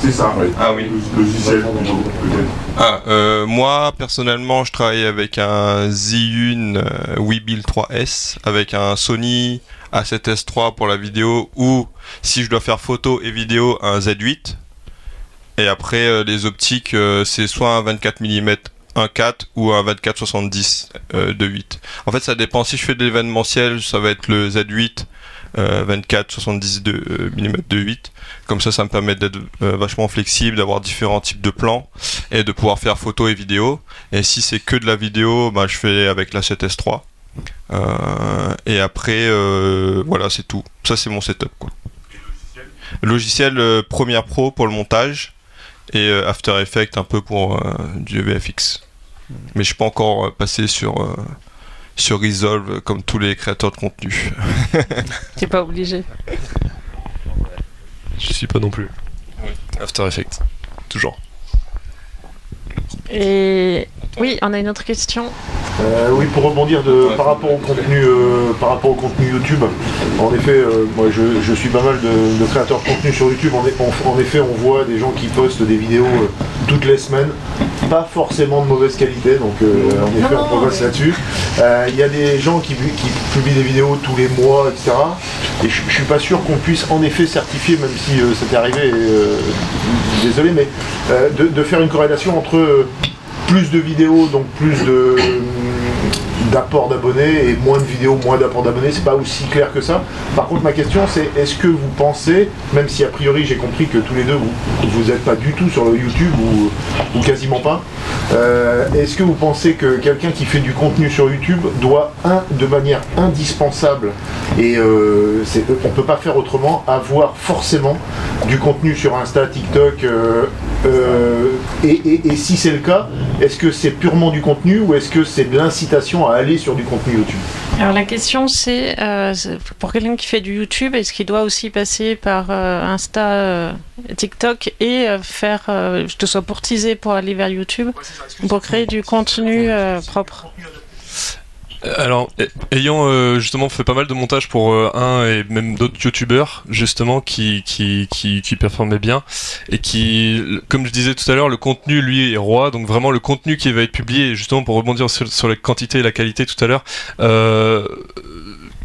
[SPEAKER 8] C'est ça, oui.
[SPEAKER 4] Ah oui.
[SPEAKER 8] logiciel, peut-être.
[SPEAKER 4] Ah, euh, moi, personnellement, je travaille avec un Zhiyun euh, Weebill 3S, avec un Sony A7S 3 pour la vidéo, ou si je dois faire photo et vidéo, un Z8. Et après, euh, les optiques, c'est soit un 24 mm 1.4 ou un 24-70 de 8. En fait, ça dépend. Si je fais de l'événementiel, ça va être le Z8 24 70 mm de 8 comme ça ça me permet d'être euh, vachement flexible d'avoir différents types de plans et de pouvoir faire photo et vidéo. Et si c'est que de la vidéo bah, je fais avec la 7S3 euh, et après euh, voilà c'est tout. Ça c'est mon setup logiciel? Premiere Pro pour le montage et After Effects un peu pour du VFX mais je suis pas encore passé sur sur Resolve comme tous les créateurs de contenu. *laughs*
[SPEAKER 1] T'es pas obligé.
[SPEAKER 2] Je suis pas non plus. After Effects, toujours.
[SPEAKER 1] Et oui, on a une autre question.
[SPEAKER 9] Euh, oui, pour rebondir de, par, rapport au contenu, euh, par rapport au contenu YouTube, en effet, euh, moi je, suis pas mal de, créateurs de contenu sur YouTube. En, effet, on voit des gens qui postent des vidéos toutes les semaines, pas forcément de mauvaise qualité, donc en effet, on progresse là-dessus. Il y a des gens qui, publient des vidéos tous les mois, etc. Et je, suis pas sûr qu'on puisse en effet certifier, même si c'était arrivé, désolé, mais de, de, faire une corrélation entre plus de vidéos, donc plus de d'apport d'abonnés et moins de vidéos, moins d'apport d'abonnés. C'est pas aussi clair que ça. Par contre, ma question c'est est-ce que vous pensez, même si a priori j'ai compris que tous les deux vous n'êtes pas du tout sur le YouTube ou, quasiment pas, euh, est-ce que vous pensez que quelqu'un qui fait du contenu sur YouTube doit un, de manière indispensable et euh, on peut pas faire autrement avoir forcément du contenu sur Insta, TikTok et, et si c'est le cas, est-ce que c'est purement du contenu ou est-ce que c'est de l'incitation à aller sur du contenu YouTube
[SPEAKER 1] Alors la question c'est, euh, pour quelqu'un qui fait du YouTube, est-ce qu'il doit aussi passer par euh, Insta, euh, TikTok et faire, je te sois pour teaser pour aller vers YouTube, pour créer du contenu propre
[SPEAKER 2] alors, ayant euh, justement fait pas mal de montage pour euh, un et même d'autres youtubeurs, justement, qui, qui, qui, qui, performaient bien, et qui, comme je disais tout à l'heure, le contenu, lui, est roi, donc vraiment le contenu qui va être publié, justement pour rebondir sur, sur la quantité et la qualité tout à l'heure, euh,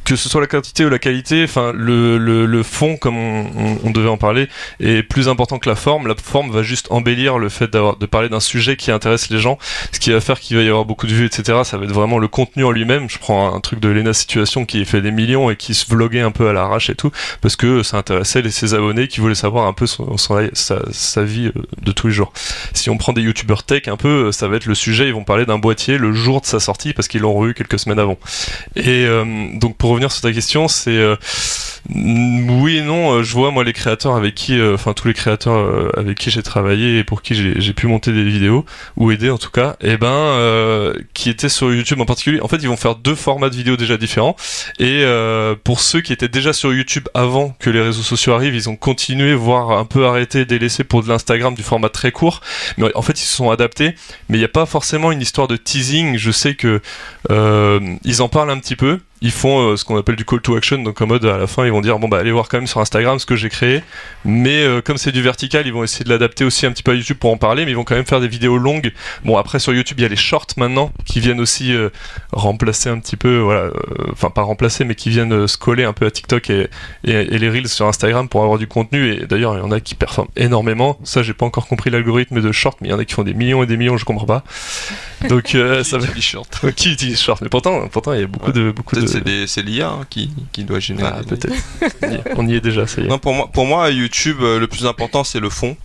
[SPEAKER 2] que ce soit la quantité ou la qualité, enfin le, fond, comme on, devait en parler, est plus important que la forme. La forme va juste embellir le fait de parler d'un sujet qui intéresse les gens, ce qui va faire qu'il va y avoir beaucoup de vues, etc. Ça va être vraiment le contenu en lui-même. Je prends un, truc de Lena Situation qui fait des millions et qui se vloguait un peu à l'arrache et tout, parce que ça intéressait ses abonnés qui voulaient savoir un peu sa, vie euh, de tous les jours. Si on prend des youtubeurs tech un peu, ça va être le sujet, ils vont parler d'un boîtier le jour de sa sortie parce qu'ils l'ont eu quelques semaines avant. Et euh, donc pour sur ta question, c'est euh, oui et non. Euh, je vois moi les créateurs avec qui, euh, enfin tous les créateurs avec qui j'ai travaillé et pour qui j'ai pu monter des vidéos ou aider en tout cas, et eh ben qui étaient sur YouTube en particulier. En fait, ils vont faire deux formats de vidéos déjà différents. Et pour ceux qui étaient déjà sur YouTube avant que les réseaux sociaux arrivent, ils ont continué, voire un peu arrêté, délaissé pour de l'Instagram du format très court. Mais en fait, ils se sont adaptés. Mais il n'y a pas forcément une histoire de teasing. Je sais que ils en parlent un petit peu ils font euh, ce qu'on appelle du call to action, donc en mode à la fin ils vont dire bon bah allez voir quand même sur Instagram ce que j'ai créé, mais euh, comme c'est du vertical ils vont essayer de l'adapter aussi un petit peu à YouTube pour en parler, mais ils vont quand même faire des vidéos longues. Bon après sur YouTube il y a les shorts maintenant qui viennent aussi euh, remplacer un petit peu, voilà, enfin pas remplacer mais qui viennent se coller un peu à TikTok et, et, les reels sur Instagram pour avoir du contenu et d'ailleurs il y en a qui performent énormément. Ça j'ai pas encore compris l'algorithme de short, mais il y en a qui font des millions et des millions, je comprends pas. Donc ça va.
[SPEAKER 4] Short.
[SPEAKER 2] qui utilise short Mais pourtant pourtant il y a beaucoup de beaucoup de
[SPEAKER 4] c'est l'IA hein, qui, qui, doit générer.
[SPEAKER 2] Ah, peut-être. *laughs* on y est déjà, ça y est.
[SPEAKER 4] Non, pour moi, pour moi, YouTube, euh, le plus important, c'est le fond.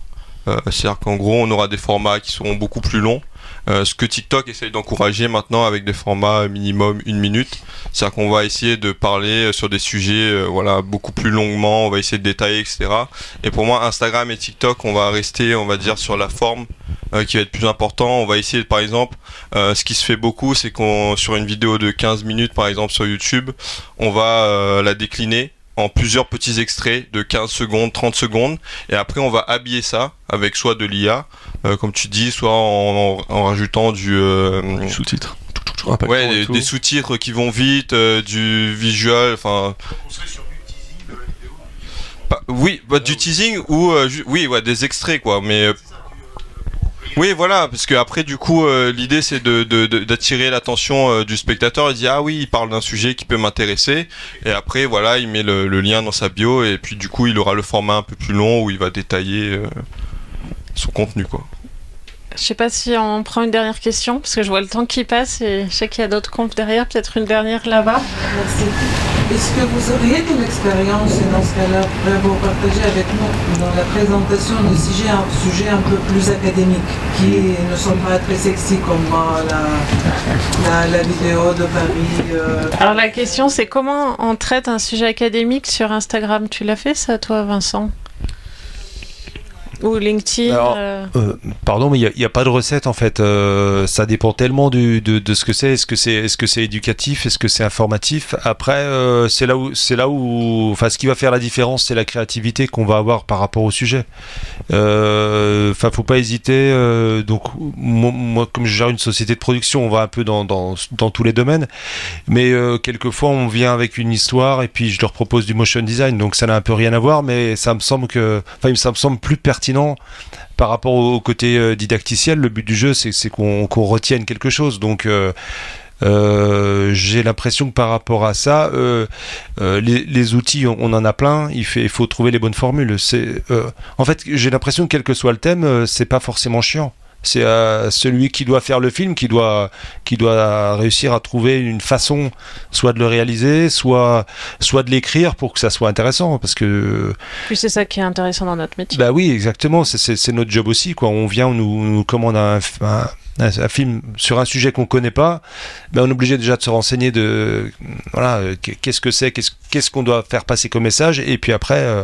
[SPEAKER 4] Euh, c'est-à-dire qu'en gros, on aura des formats qui seront beaucoup plus longs. Euh, ce que TikTok essaye d'encourager maintenant avec des formats minimum une minute, c'est-à-dire qu'on va essayer de parler sur des sujets voilà beaucoup plus longuement, on va essayer de détailler, etc. Et pour moi, Instagram et TikTok, on va rester, on va dire, sur la forme qui va être plus important. On va essayer, par exemple, euh, ce qui se fait beaucoup, c'est qu'on sur une vidéo de 15 minutes, par exemple sur YouTube, on va euh, la décliner en plusieurs petits extraits de 15 secondes, 30 secondes, et après on va habiller ça avec soit de l'IA, comme tu dis, soit en, rajoutant du,
[SPEAKER 2] sous-titre.
[SPEAKER 4] Ouais, des, sous-titres qui vont vite, du visual, enfin. oui, bah, du teasing ou oui, ouais, des extraits quoi, mais oui, voilà, parce que après, du coup, euh, l'idée c'est d'attirer l'attention euh, du spectateur. Il dit ah oui, il parle d'un sujet qui peut m'intéresser, et après, voilà, il met le, lien dans sa bio, et puis du coup, il aura le format un peu plus long où il va détailler euh, son contenu, quoi.
[SPEAKER 1] Je sais pas si on prend une dernière question, parce que je vois le temps qui passe et je sais qu'il y a d'autres comptes derrière, peut-être une dernière là-bas.
[SPEAKER 10] Merci. Est-ce que vous auriez une expérience, et dans ce cas-là, vous partager avec nous dans la présentation de sujets, un sujet un peu plus académiques, qui ne sont pas très sexy comme la, la, vidéo de Paris
[SPEAKER 1] euh, Alors la question c'est comment on traite un sujet académique sur Instagram? Tu l'as fait ça toi Vincent? Ou LinkedIn euh.
[SPEAKER 3] Euh, Pardon, mais il n'y a, pas de recette en fait. Euh, ça dépend tellement de, ce que c'est. Est-ce que c'est est -ce c'est éducatif? Est-ce que c'est informatif? Après, c'est là où, c'est là où, enfin, ce qui va faire la différence, c'est la créativité qu'on va avoir par rapport au sujet. Enfin, faut pas hésiter. donc, moi, comme je gère une société de production, on va un peu dans, dans, dans tous les domaines. Mais quelquefois, on vient avec une histoire et puis je leur propose du motion design. Donc, ça n'a un peu rien à voir, mais ça me semble que, enfin, ça me semble plus pertinent par rapport au côté euh, didacticiel, le but du jeu, c'est qu'on retienne quelque chose. Donc, euh, euh, j'ai l'impression que par rapport à ça, les, outils, on, en a plein. Il, il faut trouver les bonnes formules. en fait, j'ai l'impression que quel que soit le thème, c'est pas forcément chiant C'est à celui qui doit faire le film qui doit, qui doit réussir à trouver une façon, soit de le réaliser, soit, soit de l'écrire pour que ça soit intéressant. Parce que.
[SPEAKER 1] Puis c'est ça qui est intéressant dans notre métier.
[SPEAKER 3] Bah oui, exactement. C'est notre job aussi. Quoi. On vient, on nous, nous commande un, un un, film sur un sujet qu'on connaît pas, ben on est obligé déjà de se renseigner de voilà qu'est-ce que c'est, qu'est-ce qu'on doit faire passer comme message, et puis après euh,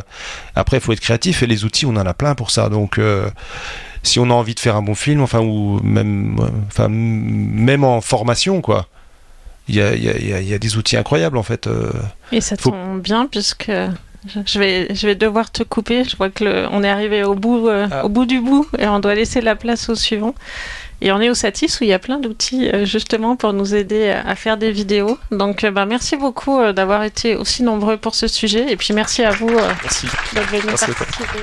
[SPEAKER 3] après il faut être créatif et les outils on en a plein pour ça. Donc euh, si on a envie de faire un bon film, enfin ou même enfin même en formation quoi. Il y a, y, a, y a, des outils incroyables en fait. Euh.
[SPEAKER 1] et ça tombe bien puisque je vais, je vais devoir te couper. Je vois que le, on est arrivé au bout, ah. au bout du bout et on doit laisser la place au suivant. Et on est au Satis où il y a plein d'outils euh, justement pour nous aider à faire des vidéos. Donc euh, bah, merci beaucoup euh, d'avoir été aussi nombreux pour ce sujet et puis merci à vous
[SPEAKER 2] d'être
[SPEAKER 1] venus participer.